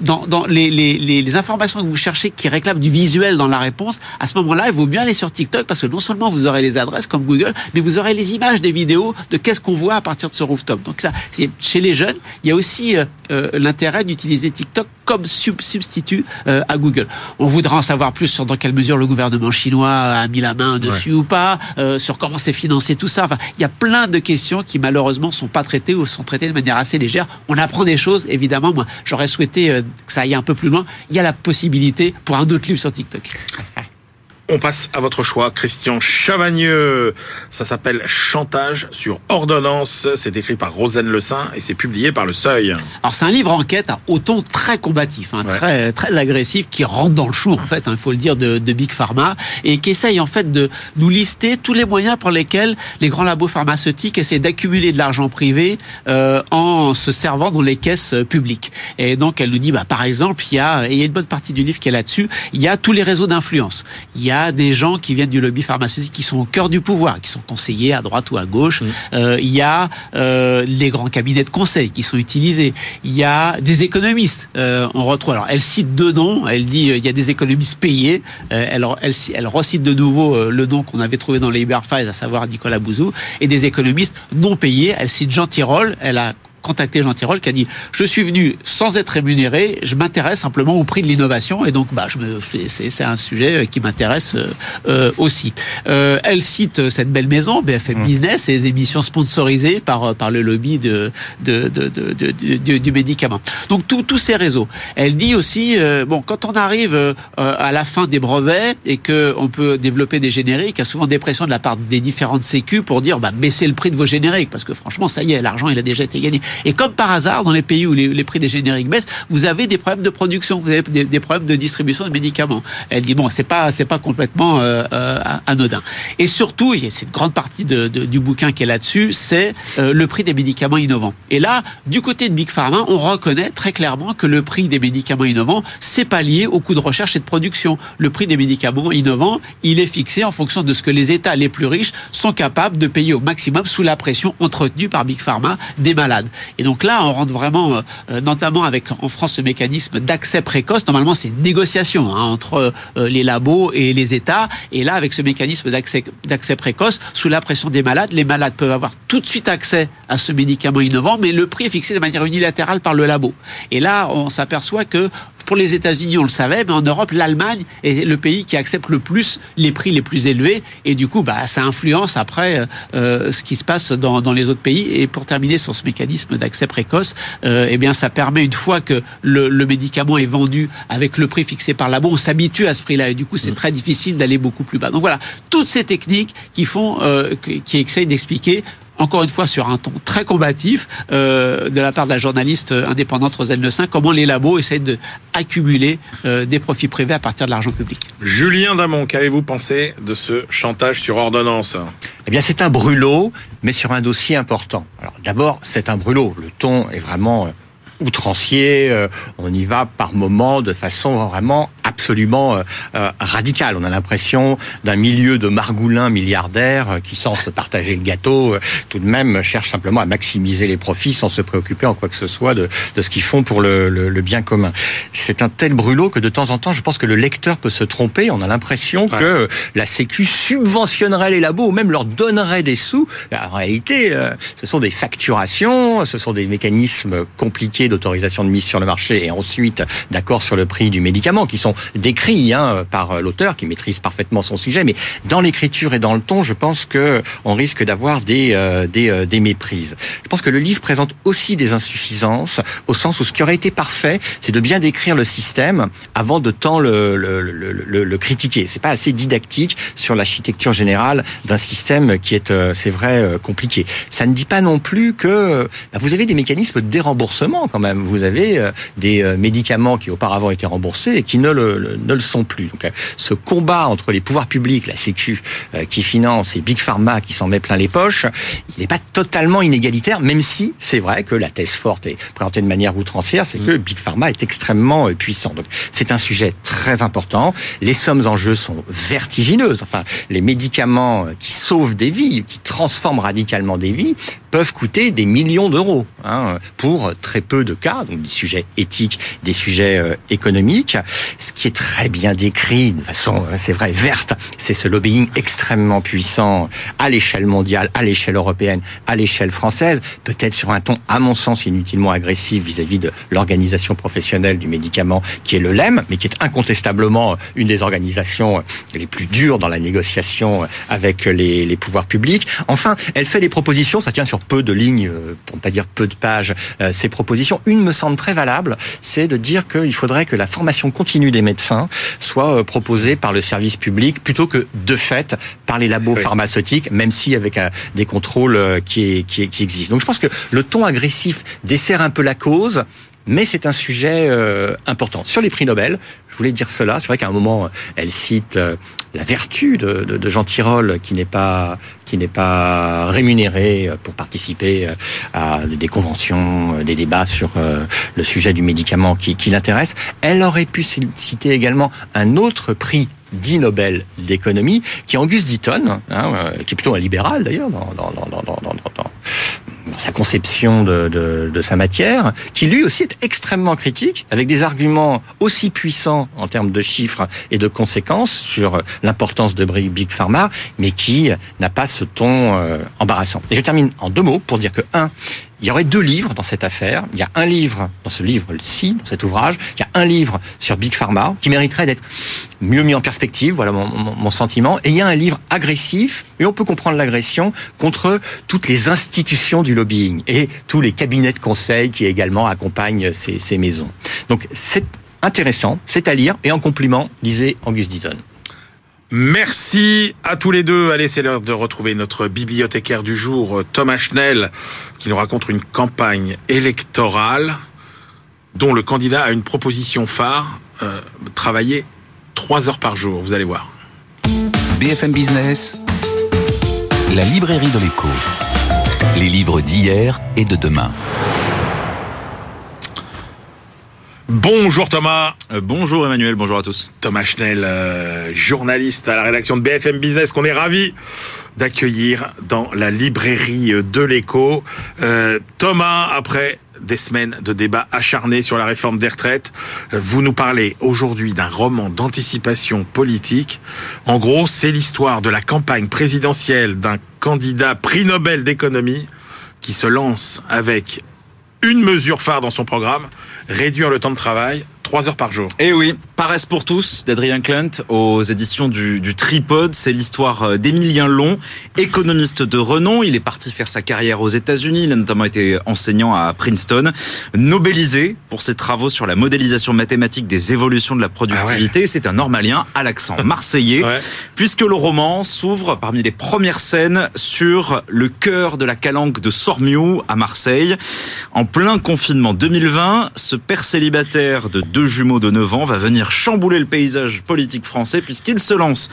dans, dans les, les, les, informations que vous cherchez qui réclament du visuel dans la réponse, à ce moment-là, il vaut mieux aller sur TikTok parce que non seulement vous aurez les adresses comme Google, mais vous aurez les images des vidéos de qu'est-ce qu'on voit à partir de ce rooftop. Donc ça, c'est chez les jeunes, il y a aussi euh, euh, l'intérêt d'utiliser TikTok comme substitut euh, à Google. On voudra en savoir plus sur dans quelle mesure le gouvernement chinois a mis la main dessus ou pas, sur comment c'est financé tout ça. Enfin, il y a plein de questions qui malheureusement sont pas traitées ou sont traitées de manière assez légère. On apprend des choses, évidemment. Moi, j'aurais souhaité que ça aille un peu plus loin. Il y a la possibilité pour un autre livre sur TikTok. On passe à votre choix, Christian Chavagneux. Ça s'appelle Chantage sur ordonnance. C'est écrit par Rosane Le Saint et c'est publié par Le Seuil. Alors c'est un livre enquête au ton très combatif, hein, très très agressif, qui rentre dans le chou en fait, il hein, faut le dire, de, Big Pharma et qui essaye en fait de nous lister tous les moyens pour lesquels les grands labos pharmaceutiques essaient d'accumuler de l'argent privé euh, en se servant dans les caisses publiques. Et donc elle nous dit, bah par exemple, il y a, et il y a une bonne partie du livre qui est là-dessus, il y a tous les réseaux d'influence. Il y a des gens qui viennent du lobby pharmaceutique qui sont au cœur du pouvoir, qui sont conseillers à droite ou à gauche. Euh, il y a euh, les grands cabinets de conseil qui sont utilisés. Il y a des économistes. Euh, on retrouve. Alors, elle cite deux noms. Elle dit il y a des économistes payés. elle, elle, elle recite de nouveau le nom qu'on avait trouvé dans les Files, à savoir Nicolas Bouzou, et des économistes non payés. Elle cite Jean Tirole. Elle a contacté Jean Tirole qui a dit je suis venu sans être rémunéré, je m'intéresse simplement au prix de l'innovation et donc bah je me c'est un sujet qui m'intéresse euh, euh, aussi. Euh, elle cite cette belle maison BFM mmh. Business et les émissions sponsorisées par par le lobby de, de, de, de, du médicament. Donc tous ces réseaux. Elle dit aussi bon quand on arrive à la fin des brevets et que on peut développer des génériques, il y a souvent des pressions de la part des différentes sécu pour dire bah baissez le prix de vos génériques parce que franchement ça y est l'argent il a déjà été gagné. Et comme par hasard, dans les pays où les, prix des génériques baissent, vous avez des problèmes de production, vous avez des, problèmes de distribution de médicaments. Elle dit bon, c'est pas c'est pas complètement euh, euh, anodin. Et surtout, y a cette grande partie de, du bouquin qui est là-dessus, c'est euh, le prix des médicaments innovants. Et là, du côté de Big Pharma, on reconnaît très clairement que le prix des médicaments innovants, c'est pas lié au coût de recherche et de production. Le prix des médicaments innovants, il est fixé en fonction de ce que les États les plus riches sont capables de payer au maximum sous la pression entretenue par Big Pharma des malades. Et donc là, on rentre vraiment, notamment avec en France le mécanisme d'accès précoce. Normalement, c'est une négociation hein, entre les labos et les États. Et là, avec ce mécanisme d'accès précoce, sous la pression des malades, les malades peuvent avoir tout de suite accès à ce médicament innovant, mais le prix est fixé de manière unilatérale par le labo. Et là, on s'aperçoit que pour les États-Unis, on le savait, mais en Europe, l'Allemagne est le pays qui accepte le plus les prix les plus élevés. Et du coup, bah, ça influence après euh, ce qui se passe dans, les autres pays. Et pour terminer sur ce mécanisme d'accès précoce, euh, eh bien, ça permet une fois que le, médicament est vendu avec le prix fixé par la banque, on s'habitue à ce prix-là. Et du coup, c'est mmh. très difficile d'aller beaucoup plus bas. Donc voilà, toutes ces techniques qui font, euh, qui essayent d'expliquer encore une fois sur un ton très combatif euh, de la part de la journaliste indépendante Roselle Le comment les labos essaient d'accumuler euh, des profits privés à partir de l'argent public. Julien Damon, qu'avez-vous pensé de ce chantage sur ordonnance? Eh bien, c'est un brûlot, mais sur un dossier important. Alors, d'abord, c'est un brûlot. Le ton est vraiment euh, outrancier. Euh, on y va par moments de façon vraiment absolument euh, euh, radicale. On a l'impression d'un milieu de margoulins milliardaires qui, sans se partager le gâteau, tout de même cherchent simplement à maximiser les profits sans se préoccuper en quoi que ce soit de, de ce qu'ils font pour le, le, bien commun. C'est un tel brûlot que de temps en temps, je pense que le lecteur peut se tromper. On a l'impression que la Sécu subventionnerait les labos ou même leur donnerait des sous. En réalité, ce sont des facturations, ce sont des mécanismes compliqués d'autorisation de mise sur le marché et ensuite d'accord sur le prix du médicament qui sont décrits hein, par l'auteur qui maîtrise parfaitement son sujet. Mais dans l'écriture et dans le ton, je pense que on risque d'avoir des, euh, des, euh, des méprises. Je pense que le livre présente aussi des insuffisances au sens où ce qui aurait été parfait, c'est de bien décrire le système avant de tant le, le, le, le critiquer. C'est pas assez didactique sur l'architecture générale d'un système qui est, euh, c'est vrai, compliqué. Ça ne dit pas non plus que bah, vous avez des mécanismes de déremboursement même. Vous avez euh, des euh, médicaments qui auparavant étaient remboursés et qui ne le, ne le sont plus. Donc, euh, ce combat entre les pouvoirs publics, la Sécu qui finance et Big Pharma qui s'en met plein les poches, il n'est pas totalement inégalitaire, même si c'est vrai que la thèse forte est présentée de manière outrancière, c'est que Big Pharma est extrêmement puissant. Donc, c'est un sujet très important. Les sommes en jeu sont vertigineuses. Enfin, les médicaments qui sauvent des vies, qui transforment radicalement des vies, peuvent coûter des millions d'euros hein, pour très peu de cas, donc des sujets éthiques, des sujets euh, économiques. Ce qui est très bien décrit de façon, euh, c'est vrai, verte, c'est ce lobbying extrêmement puissant à l'échelle mondiale, à l'échelle européenne, à l'échelle française, peut-être sur un ton, à mon sens, inutilement agressif vis-à-vis de l'organisation professionnelle du médicament qui est le LEM, mais qui est incontestablement une des organisations les plus dures dans la négociation avec les pouvoirs publics. Enfin, elle fait des propositions, ça tient sur peu de lignes, euh, pour ne pas dire peu de pages, ces propositions une me semble très valable, c'est de dire qu'il faudrait que la formation continue des médecins soit euh, proposée par le service public plutôt que de fait par les labos pharmaceutiques, même si avec euh, des contrôles euh, qui, qui, qui existent. Donc je pense que le ton agressif dessert un peu la cause, mais c'est un sujet important. Sur les prix Nobel, voulais dire cela. C'est vrai qu'à un moment, elle cite euh, la vertu de, de, Jean Tirole, qui n'est pas qui n'est pas rémunéré euh, pour participer euh, à des conventions, des débats sur le sujet du médicament qui, l'intéresse. Elle aurait pu citer également un autre prix dit Nobel d'économie, qui est Angus Deaton, hein, qui est plutôt un libéral d'ailleurs sa conception de, sa matière, qui lui aussi est extrêmement critique, avec des arguments aussi puissants en termes de chiffres et de conséquences sur l'importance de Big Pharma, mais qui n'a pas ce ton euh, embarrassant. Et je termine en deux mots pour dire que, un, il y aurait deux livres dans cette affaire. Il y a un livre dans ce livre-ci, dans cet ouvrage. Il y a un livre sur Big Pharma qui mériterait d'être mieux mis en perspective. Voilà mon, sentiment. Et il y a un livre agressif. Et on peut comprendre l'agression contre toutes les institutions du lobbying et tous les cabinets de conseil qui également accompagnent ces, ces maisons. Donc c'est intéressant, c'est à lire. Et en compliment, lisez Angus Deaton. Merci à tous les deux. Allez, c'est l'heure de retrouver notre bibliothécaire du jour, Thomas Schnell, qui nous raconte une campagne électorale dont le candidat a une proposition phare, euh, travailler trois heures par jour. Vous allez voir. BFM Business, la librairie de l'écho. Les livres d'hier et de demain. Bonjour Thomas. Euh, bonjour Emmanuel, bonjour à tous. Thomas Schnell, euh, journaliste à la rédaction de BFM Business, qu'on est ravi d'accueillir dans la librairie de l'écho. Euh, Thomas, après des semaines de débats acharnés sur la réforme des retraites, vous nous parlez aujourd'hui d'un roman d'anticipation politique. En gros, c'est l'histoire de la campagne présidentielle d'un candidat prix Nobel d'économie qui se lance avec une mesure phare dans son programme, réduire le temps de travail 3 heures par jour. Et eh oui, Paresse pour tous d'Adrien Clint aux éditions du, du Tripod. C'est l'histoire euh, d'Emilien Long, économiste de renom. Il est parti faire sa carrière aux États-Unis. Il a notamment été enseignant à Princeton, nobelisé pour ses travaux sur la modélisation mathématique des évolutions de la productivité. Ah C'est un normalien à l'accent marseillais, puisque le roman s'ouvre parmi les premières scènes sur le cœur de la calanque de Sormiou à Marseille. En plein confinement 2020, ce père célibataire de deux jumeaux de 9 ans, va venir chambouler le paysage politique français puisqu'il se lance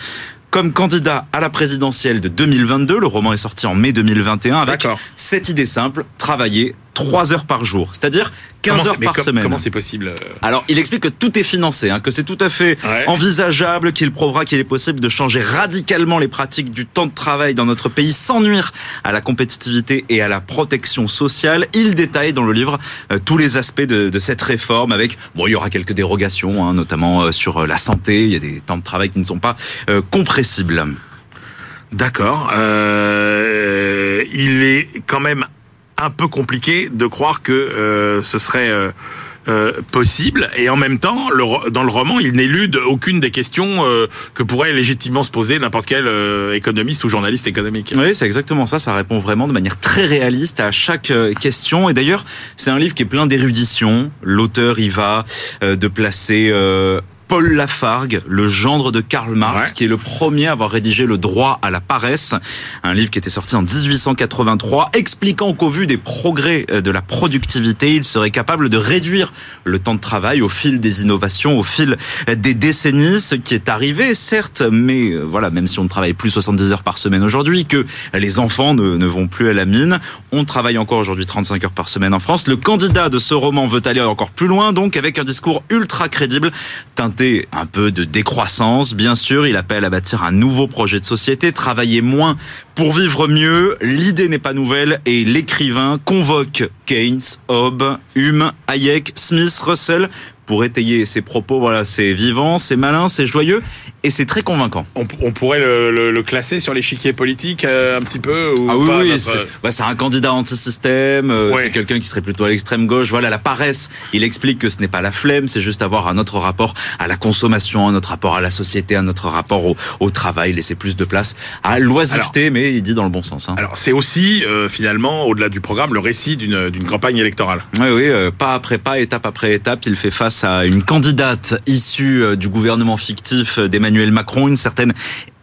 comme candidat à la présidentielle de 2022. Le roman est sorti en mai 2021 avec cette idée simple, travailler 3 heures par jour, c'est-à-dire 15 heures par semaine. Comment c'est possible euh Alors, il explique que tout est financé, hein, que c'est tout à fait envisageable, qu'il prouvera qu'il est possible de changer radicalement les pratiques du temps de travail dans notre pays sans nuire à la compétitivité et à la protection sociale. Il détaille dans le livre euh, tous les aspects de, de, cette réforme avec, bon, il y aura quelques dérogations, hein, notamment euh, sur la santé, il y a des temps de travail qui ne sont pas compressibles. D'accord. Euh, il est quand même un peu compliqué de croire que euh, ce serait euh, euh, possible. Et en même temps le, dans le roman il n'élude aucune des questions que pourrait légitimement se poser n'importe quel économiste ou journaliste économique. Oui c'est exactement ça, ça répond vraiment de manière très réaliste à chaque question. Et d'ailleurs c'est un livre qui est plein d'érudition, l'auteur y va de placer Paul Lafargue, le gendre de Karl Marx, qui est le premier à avoir rédigé Le droit à la paresse, un livre qui était sorti en 1883, expliquant qu'au vu des progrès euh, de la productivité, il serait capable de réduire le temps de travail au fil des innovations, au fil des décennies, ce qui est arrivé, certes, mais euh, voilà, même si on ne travaille plus 70 heures par semaine aujourd'hui, que les enfants ne, ne vont plus à la mine, on travaille encore aujourd'hui 35 heures par semaine en France. Le candidat de ce roman veut aller encore plus loin, donc avec un discours ultra crédible, un peu de décroissance, bien sûr. Il appelle à bâtir un nouveau projet de société, travailler moins pour vivre mieux. L'idée n'est pas nouvelle et l'écrivain convoque Keynes, Hobbes, Hume, Hayek, Smith, Russell pour étayer ses propos. Voilà, c'est vivant, c'est malin, c'est joyeux et c'est très convaincant. On, pourrait le, classer sur l'échiquier politique euh, un petit peu ou Ah oui, oui c'est un candidat anti-système, euh, c'est quelqu'un qui serait plutôt à l'extrême gauche. Voilà, la paresse, il explique que ce n'est pas la flemme, c'est juste avoir un autre rapport à la consommation, un autre rapport à la société, un autre rapport au, au travail, laisser plus de place à l'oisiveté, mais il dit dans le bon sens. Hein. Alors c'est aussi euh, finalement, au-delà du programme, le récit d'une campagne électorale. Oui, oui, pas après pas, étape après étape, il fait face à une candidate issue euh, du gouvernement fictif d'Emmanuel Macron, une certaine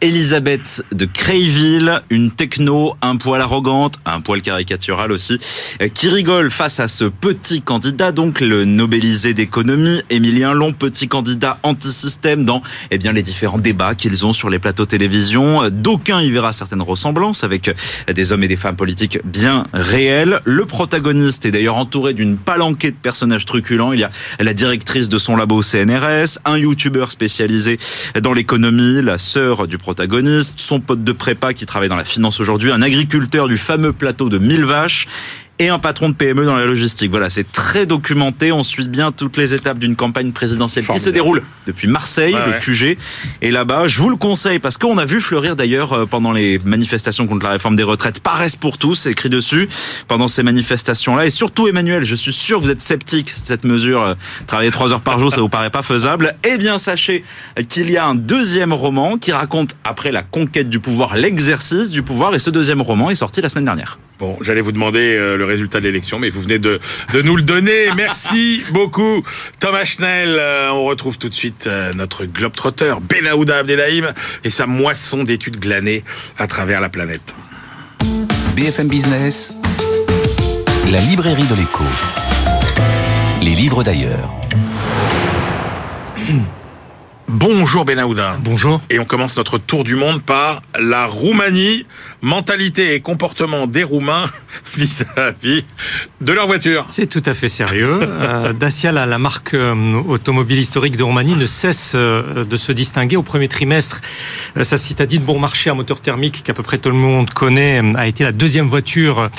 Elisabeth de Crayville, une techno un poil arrogante, un poil caricatural aussi, euh, qui rigole face à ce petit candidat, donc le Nobelisé d'économie, Émilien Long, petit candidat anti-système dans eh bien, les différents débats qu'ils ont sur les plateaux télévision. D'aucuns y verra certaines ressemblances avec euh, des hommes et des femmes politiques bien réels. Le protagoniste est d'ailleurs entouré d'une palanquée de personnages truculents. Il y a la directrice de son labo CNRS, un youtubeur spécialisé dans l'économie, la sœur du protagoniste son pote de prépa qui travaille dans la finance aujourd'hui, un agriculteur du fameux plateau de mille vaches et un patron de PME dans la logistique. Voilà, c'est très documenté. On suit bien toutes les étapes d'une campagne présidentielle qui se déroule depuis Marseille, le QG. Et là-bas, je vous le conseille parce qu'on a vu fleurir d'ailleurs euh, pendant les manifestations contre la réforme des retraites Paresse pour tous, écrit dessus, pendant ces manifestations-là. Et surtout, Emmanuel, je suis sûr que vous êtes sceptique. Cette mesure, euh, travailler trois heures par jour, ça vous paraît pas faisable. Eh bien, sachez qu'il y a un deuxième roman qui raconte, après la conquête du pouvoir, l'exercice du pouvoir. Et ce deuxième roman est sorti la semaine dernière. Bon, j'allais vous demander euh, le résultat de l'élection, mais vous venez de, de nous le donner. Merci beaucoup, Thomas Schnell. Euh, on retrouve tout de suite euh, notre globetrotter, Benaouda Abdelhaim, et sa moisson d'études glanées à travers la planète. BFM Business, la librairie de l'écho. Les livres d'ailleurs. Bonjour Benahouda. Bonjour. Et on commence notre tour du monde par la Roumanie, mentalité et comportement des Roumains vis-à-vis de leur voiture. C'est tout à fait sérieux. Euh, Dacia, la, marque euh, automobile historique de Roumanie, ne cesse euh, de se distinguer. Au premier trimestre, sa citadine bon marché à moteur thermique, qu'à peu près tout le monde connaît, a été la deuxième voiture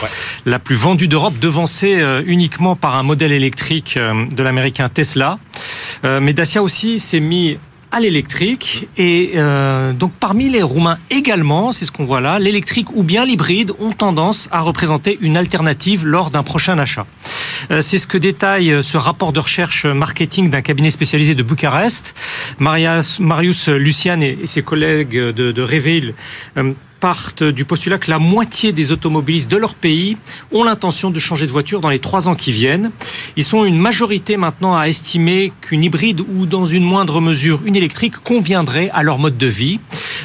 la plus vendue d'Europe, devancée uniquement par un modèle électrique de l'américain Tesla. Mais Dacia aussi s'est mis à l'électrique et euh, donc parmi les Roumains également, c'est ce qu'on voit là, l'électrique ou bien l'hybride ont tendance à représenter une alternative lors d'un prochain achat. Euh, c'est ce que détaille euh, ce rapport de recherche marketing d'un cabinet spécialisé de Bucarest. Marius Lucian et, ses collègues de, de Reveil euh, partent du postulat que la moitié des automobilistes de leur pays ont l'intention de changer de voiture dans les trois ans qui viennent. Ils sont une majorité maintenant à estimer qu'une hybride ou dans une moindre mesure une électrique conviendrait à leur mode de vie.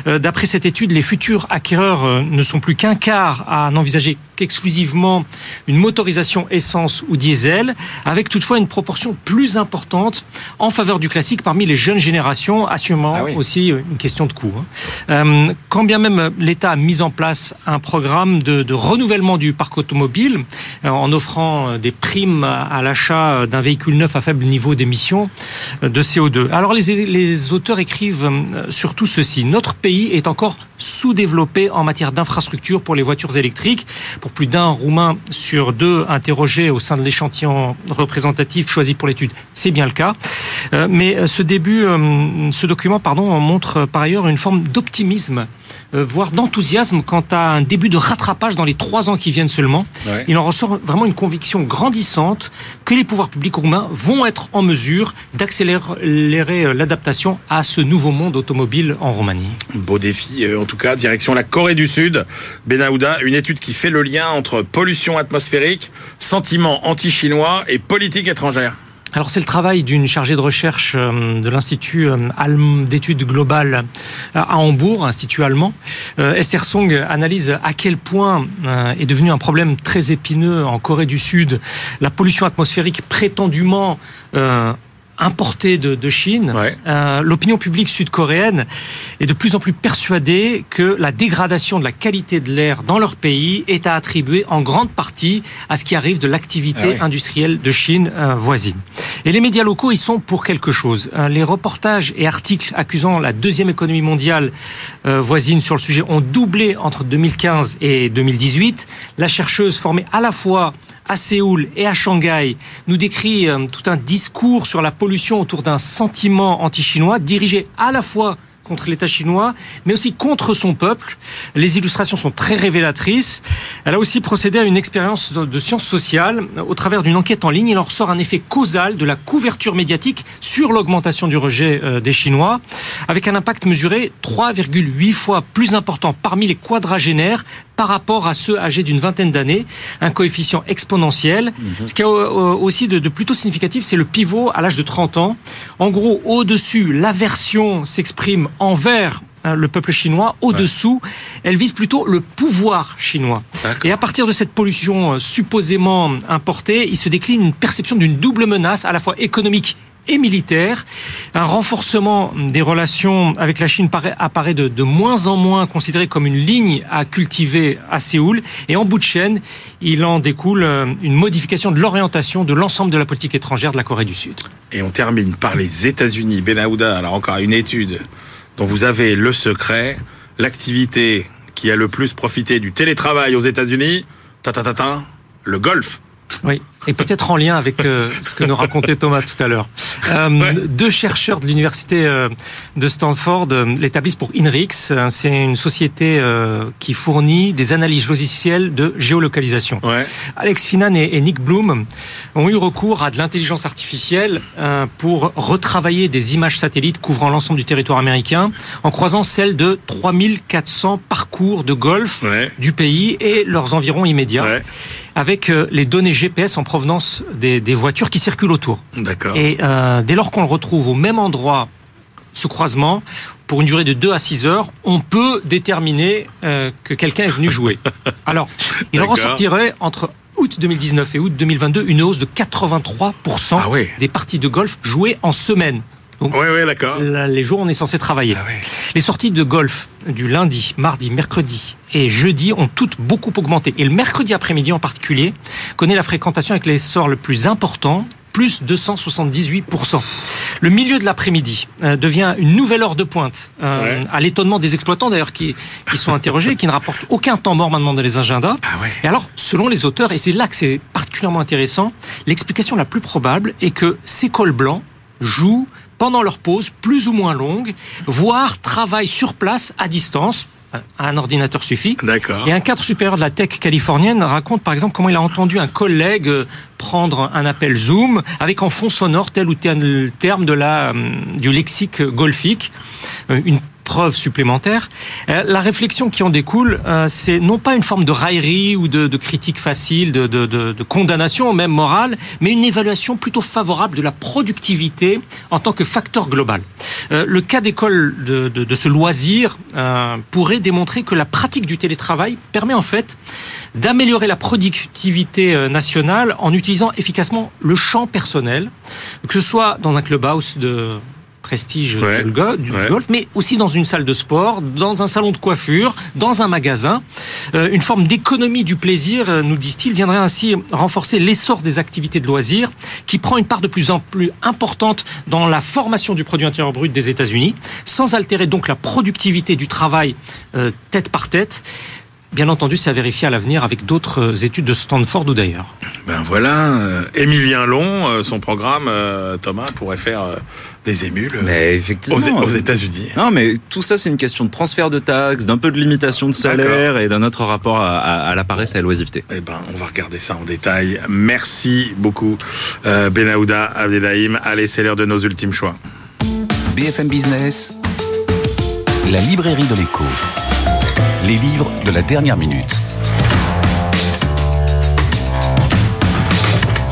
Euh, D'après cette étude, les futurs acquéreurs euh, ne sont plus qu'un quart à n'envisager qu'exclusivement une motorisation essence ou diesel, avec toutefois une proportion plus importante en faveur du classique parmi les jeunes générations, assurément Ah oui. aussi euh, une question de coût. hein. Euh, quand bien même l'État a mis en place un programme de, de renouvellement du parc automobile euh, en offrant euh, des primes à, l'achat d'un véhicule neuf à faible niveau d'émission euh, de CO2. Alors les, les auteurs écrivent euh, surtout ceci. Notre pays est encore sous-développé en matière d'infrastructure pour les voitures électriques. Pour plus d'un Roumain sur deux interrogés au sein de l'échantillon représentatif choisi pour l'étude, c'est bien le cas. Euh, mais ce début, euh, ce document, pardon, montre euh, par ailleurs une forme d'optimisme, voire d'enthousiasme quant à un début de rattrapage dans les trois ans qui viennent seulement. Ouais. Il en ressort vraiment une conviction grandissante que les pouvoirs publics roumains vont être en mesure d'accélérer l'adaptation à ce nouveau monde automobile en Roumanie. Beau défi, en tout cas, direction la Corée du Sud. Benahouda, une étude qui fait le lien entre pollution atmosphérique, sentiments anti-chinois et politique étrangère. Alors c'est le travail d'une chargée de recherche euh, de l'Institut euh, d'études globales euh, à Hambourg, institut allemand. Esther Song analyse à quel point est devenu un problème très épineux en Corée du Sud la pollution atmosphérique prétendument importée de, de Chine. Ouais. Euh, L'opinion publique sud-coréenne est de plus en plus persuadée que la dégradation de la qualité de l'air dans leur pays est à attribuer en grande partie à ce qui arrive de l'activité Ah industrielle de Chine euh, voisine. Et les médias locaux, ils sont pour quelque chose. Euh, Les reportages et articles accusant la deuxième économie mondiale euh, voisine sur le sujet ont doublé entre 2015 et 2018. La chercheuse formée à la fois à Séoul et à Shanghai nous décrit euh, tout un discours sur la pollution autour d'un sentiment anti-chinois dirigé à la fois contre l'État chinois, mais aussi contre son peuple. Les illustrations sont très révélatrices. Elle a aussi procédé à une expérience de, sciences sociales. Au travers d'une enquête en ligne, il en ressort un effet causal de la couverture médiatique sur l'augmentation du rejet euh, des Chinois, avec un impact mesuré 3,8 fois plus important parmi les quadragénaires par rapport à ceux âgés d'une vingtaine d'années, un coefficient exponentiel. Ce qui est euh, aussi de, de plutôt significatif, c'est le pivot à l'âge de 30 ans. En gros, au-dessus, l'aversion s'exprime envers hein, le peuple chinois. Au-dessous, elle vise plutôt le pouvoir chinois. Et à partir de cette pollution euh, supposément importée, il se décline une perception d'une double menace, à la fois économique et militaire. Un renforcement des relations avec la Chine paraît, apparaît de, de moins en moins considéré comme une ligne à cultiver à Séoul. Et en bout de chaîne, il en découle euh, une modification de l'orientation de l'ensemble de la politique étrangère de la Corée du Sud. Et on termine par les États-Unis. Benahouda, alors encore une étude dont vous avez le secret, l'activité qui a le plus profité du télétravail aux États-Unis, ta ta ta ta, le golf. Oui, et peut-être en lien avec euh, ce que nous racontait Thomas tout à l'heure. Euh, Deux chercheurs de l'université euh, de Stanford l'établissent pour INRIX. C'est une société qui fournit des analyses logicielles de géolocalisation. Ouais. Alex Finan et, et Nick Bloom ont eu recours à de l'intelligence artificielle pour retravailler des images satellites couvrant l'ensemble du territoire américain en croisant celles de 3400 parcours de golf Ouais. du pays et leurs environs immédiats avec les données GPS en provenance des, des voitures qui circulent autour. D'accord. Et euh, dès lors qu'on le retrouve au même endroit, ce croisement, pour une durée de 2 à 6 heures, on peut déterminer euh, que quelqu'un est venu jouer. Alors, il en ressortirait entre août 2019 et août 2022 une hausse de 83% Ah des parties de golf jouées en semaine. Donc, ouais, ouais, d'accord. Les jours où on est censé travailler. Ah les sorties de golf du lundi, mardi, mercredi et jeudi ont toutes beaucoup augmenté. Et le mercredi après-midi en particulier connaît la fréquentation avec l'essor le plus important plus 278%. Le milieu de l'après-midi euh, devient une nouvelle heure de pointe, euh, à l'étonnement des exploitants d'ailleurs qui, qui sont interrogés et qui ne rapportent aucun temps mort maintenant dans les agendas. Ah et alors, selon les auteurs, et c'est là que c'est particulièrement intéressant, l'explication la plus probable est que ces cols blancs jouent pendant leur pause plus ou moins longue, voire travaillent sur place à distance, un ordinateur suffit. D'accord. Et un cadre supérieur de la tech californienne raconte par exemple comment il a entendu un collègue euh, prendre un appel Zoom avec en fond sonore tel ou tel terme de la, euh, du lexique golfique. Euh, une preuve supplémentaire. Euh, la réflexion qui en découle, euh, c'est non pas une forme de raillerie ou de, critique facile, de, de, condamnation même morale, mais une évaluation plutôt favorable de la productivité en tant que facteur global. Euh, le cas d'école de, ce loisir pourrait démontrer que la pratique du télétravail permet en fait d'améliorer la productivité nationale en utilisant efficacement le champ personnel, que ce soit dans un clubhouse de prestige du, golf, mais aussi dans une salle de sport, dans un salon de coiffure, dans un magasin. Euh, une forme d'économie du plaisir, euh, nous disent-ils, viendrait ainsi renforcer l'essor des activités de loisirs, qui prend une part de plus en plus importante dans la formation du produit intérieur brut des États-Unis, sans altérer donc la productivité du travail euh, tête par tête. Bien entendu, c'est à vérifier à l'avenir avec d'autres études de Stanford ou d'ailleurs. Ben voilà, Émilien Long, son programme, Thomas, pourrait faire des émules mais effectivement, aux, États-Unis. Non, mais tout ça, c'est une question de transfert de taxes, d'un peu de limitation de salaire et d'un autre rapport à, la paresse et à l'oisiveté. Eh ben, on va regarder ça en détail. Merci beaucoup, euh, Benahouda Abdelhaim. Allez, c'est l'heure de nos ultimes choix. BFM Business, la librairie de l'écho. Les livres de la dernière minute.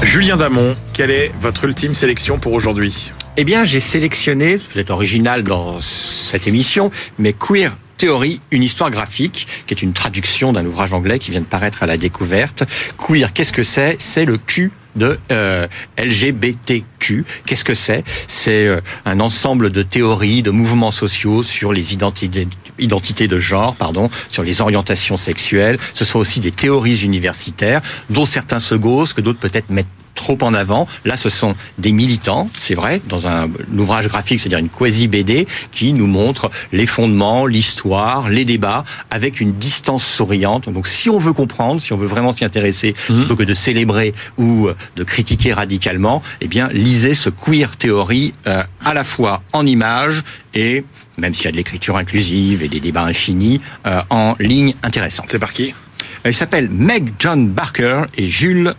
Julien Damon, quelle est votre ultime sélection pour aujourd'hui? Eh bien, j'ai sélectionné, peut-être original dans cette émission, mais Queer Theory, une histoire graphique, qui est une traduction d'un ouvrage anglais qui vient de paraître à la découverte. Queer, qu'est-ce que c'est? C'est le Q de euh, LGBTQ. Qu'est-ce que c'est? C'est euh, un ensemble de théories, de mouvements sociaux sur les identités, identités de genre, pardon, sur les orientations sexuelles. Ce sont aussi des théories universitaires, dont certains se gaussent, que d'autres peut-être mettent trop en avant. Là, ce sont des militants, c'est vrai, dans un, ouvrage graphique, c'est-à-dire une quasi-BD, qui nous montre les fondements, l'histoire, les débats, avec une distance souriante. Donc, si on veut comprendre, si on veut vraiment s'y intéresser, mmh. plutôt que de célébrer ou euh, de critiquer radicalement, eh bien, lisez ce queer théorie euh, à la fois en images et, même s'il y a de l'écriture inclusive et des débats infinis, euh, en ligne intéressante. C'est par qui? Il s'appelle Meg John Barker et Jules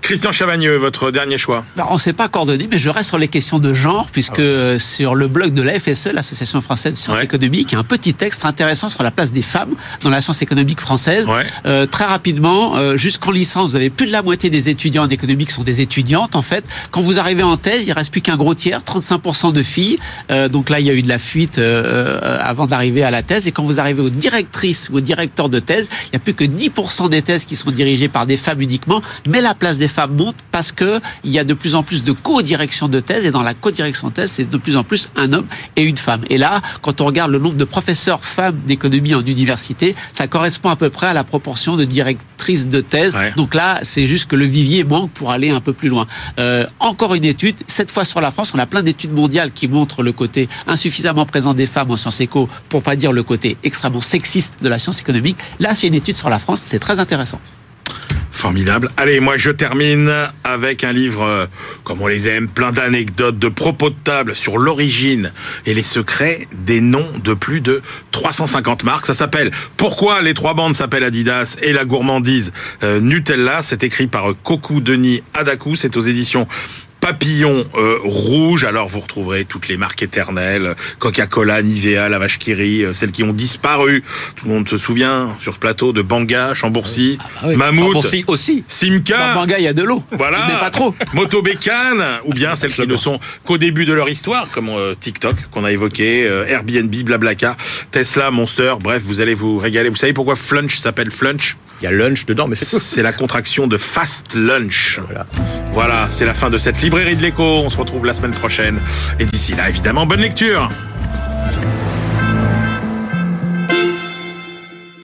Christian Chavagneux, votre dernier choix On ne s'est pas coordonné, mais je reste sur les questions de genre, puisque ah sur le blog de la FSE, l'Association française de sciences économiques, il y a un petit texte intéressant sur la place des femmes dans la science économique française. Euh, très rapidement, euh, jusqu'en licence, vous avez plus de la moitié des étudiants en économie qui sont des étudiantes, en fait. Quand vous arrivez en thèse, il reste plus qu'un gros tiers, 35% de filles. Euh, donc là, il y a eu de la fuite avant d'arriver à la thèse. Et quand vous arrivez aux directrices ou aux directeurs de thèse, il n'y a plus que 10% des thèses qui sont dirigées par des femmes uniquement mais la place des femmes monte parce que il y a de plus en plus de co-direction de thèse et dans la co-direction de thèse, c'est de plus en plus un homme et une femme. Et là, quand on regarde le nombre de professeurs femmes d'économie en université, ça correspond à peu près à la proportion de directrices de thèse. Donc là, c'est juste que le vivier manque pour aller un peu plus loin. Euh, encore une étude, cette fois sur la France, on a plein d'études mondiales qui montrent le côté insuffisamment présent des femmes en sciences éco, pour pas dire le côté extrêmement sexiste de la science économique. Là, c'est une étude sur la France, c'est très intéressant. Formidable. Allez, moi je termine avec un livre, euh, comme on les aime, plein d'anecdotes, de propos de table sur l'origine et les secrets des noms de plus de 350 marques. Ça s'appelle Pourquoi les trois bandes s'appellent Adidas et la gourmandise euh, Nutella? C'est écrit par Koku Denis Adaku. C'est aux éditions papillon euh, rouge. Alors vous retrouverez toutes les marques éternelles, Coca-Cola, Nivea, la vache euh, celles qui ont disparu. Tout le monde se souvient sur ce plateau de Banga, Chambourcy, ah bah Mammouth, Chambourcy aussi, Simca. Dans Banga, il y a de l'eau. Voilà. Mais pas trop. Moto Bécane, ou bien celles qui ne sont qu'au début de leur histoire, comme euh, TikTok qu'on a évoqué, Airbnb, Blablacar, Tesla, Monster. Bref, vous allez vous régaler. Vous savez pourquoi Flunch s'appelle Flunch? Il y a lunch dedans, mais c'est tout. C'est la contraction de fast lunch. Voilà, voilà c'est la fin de cette librairie de l'écho. On se retrouve la semaine prochaine. Et d'ici là, évidemment, bonne lecture.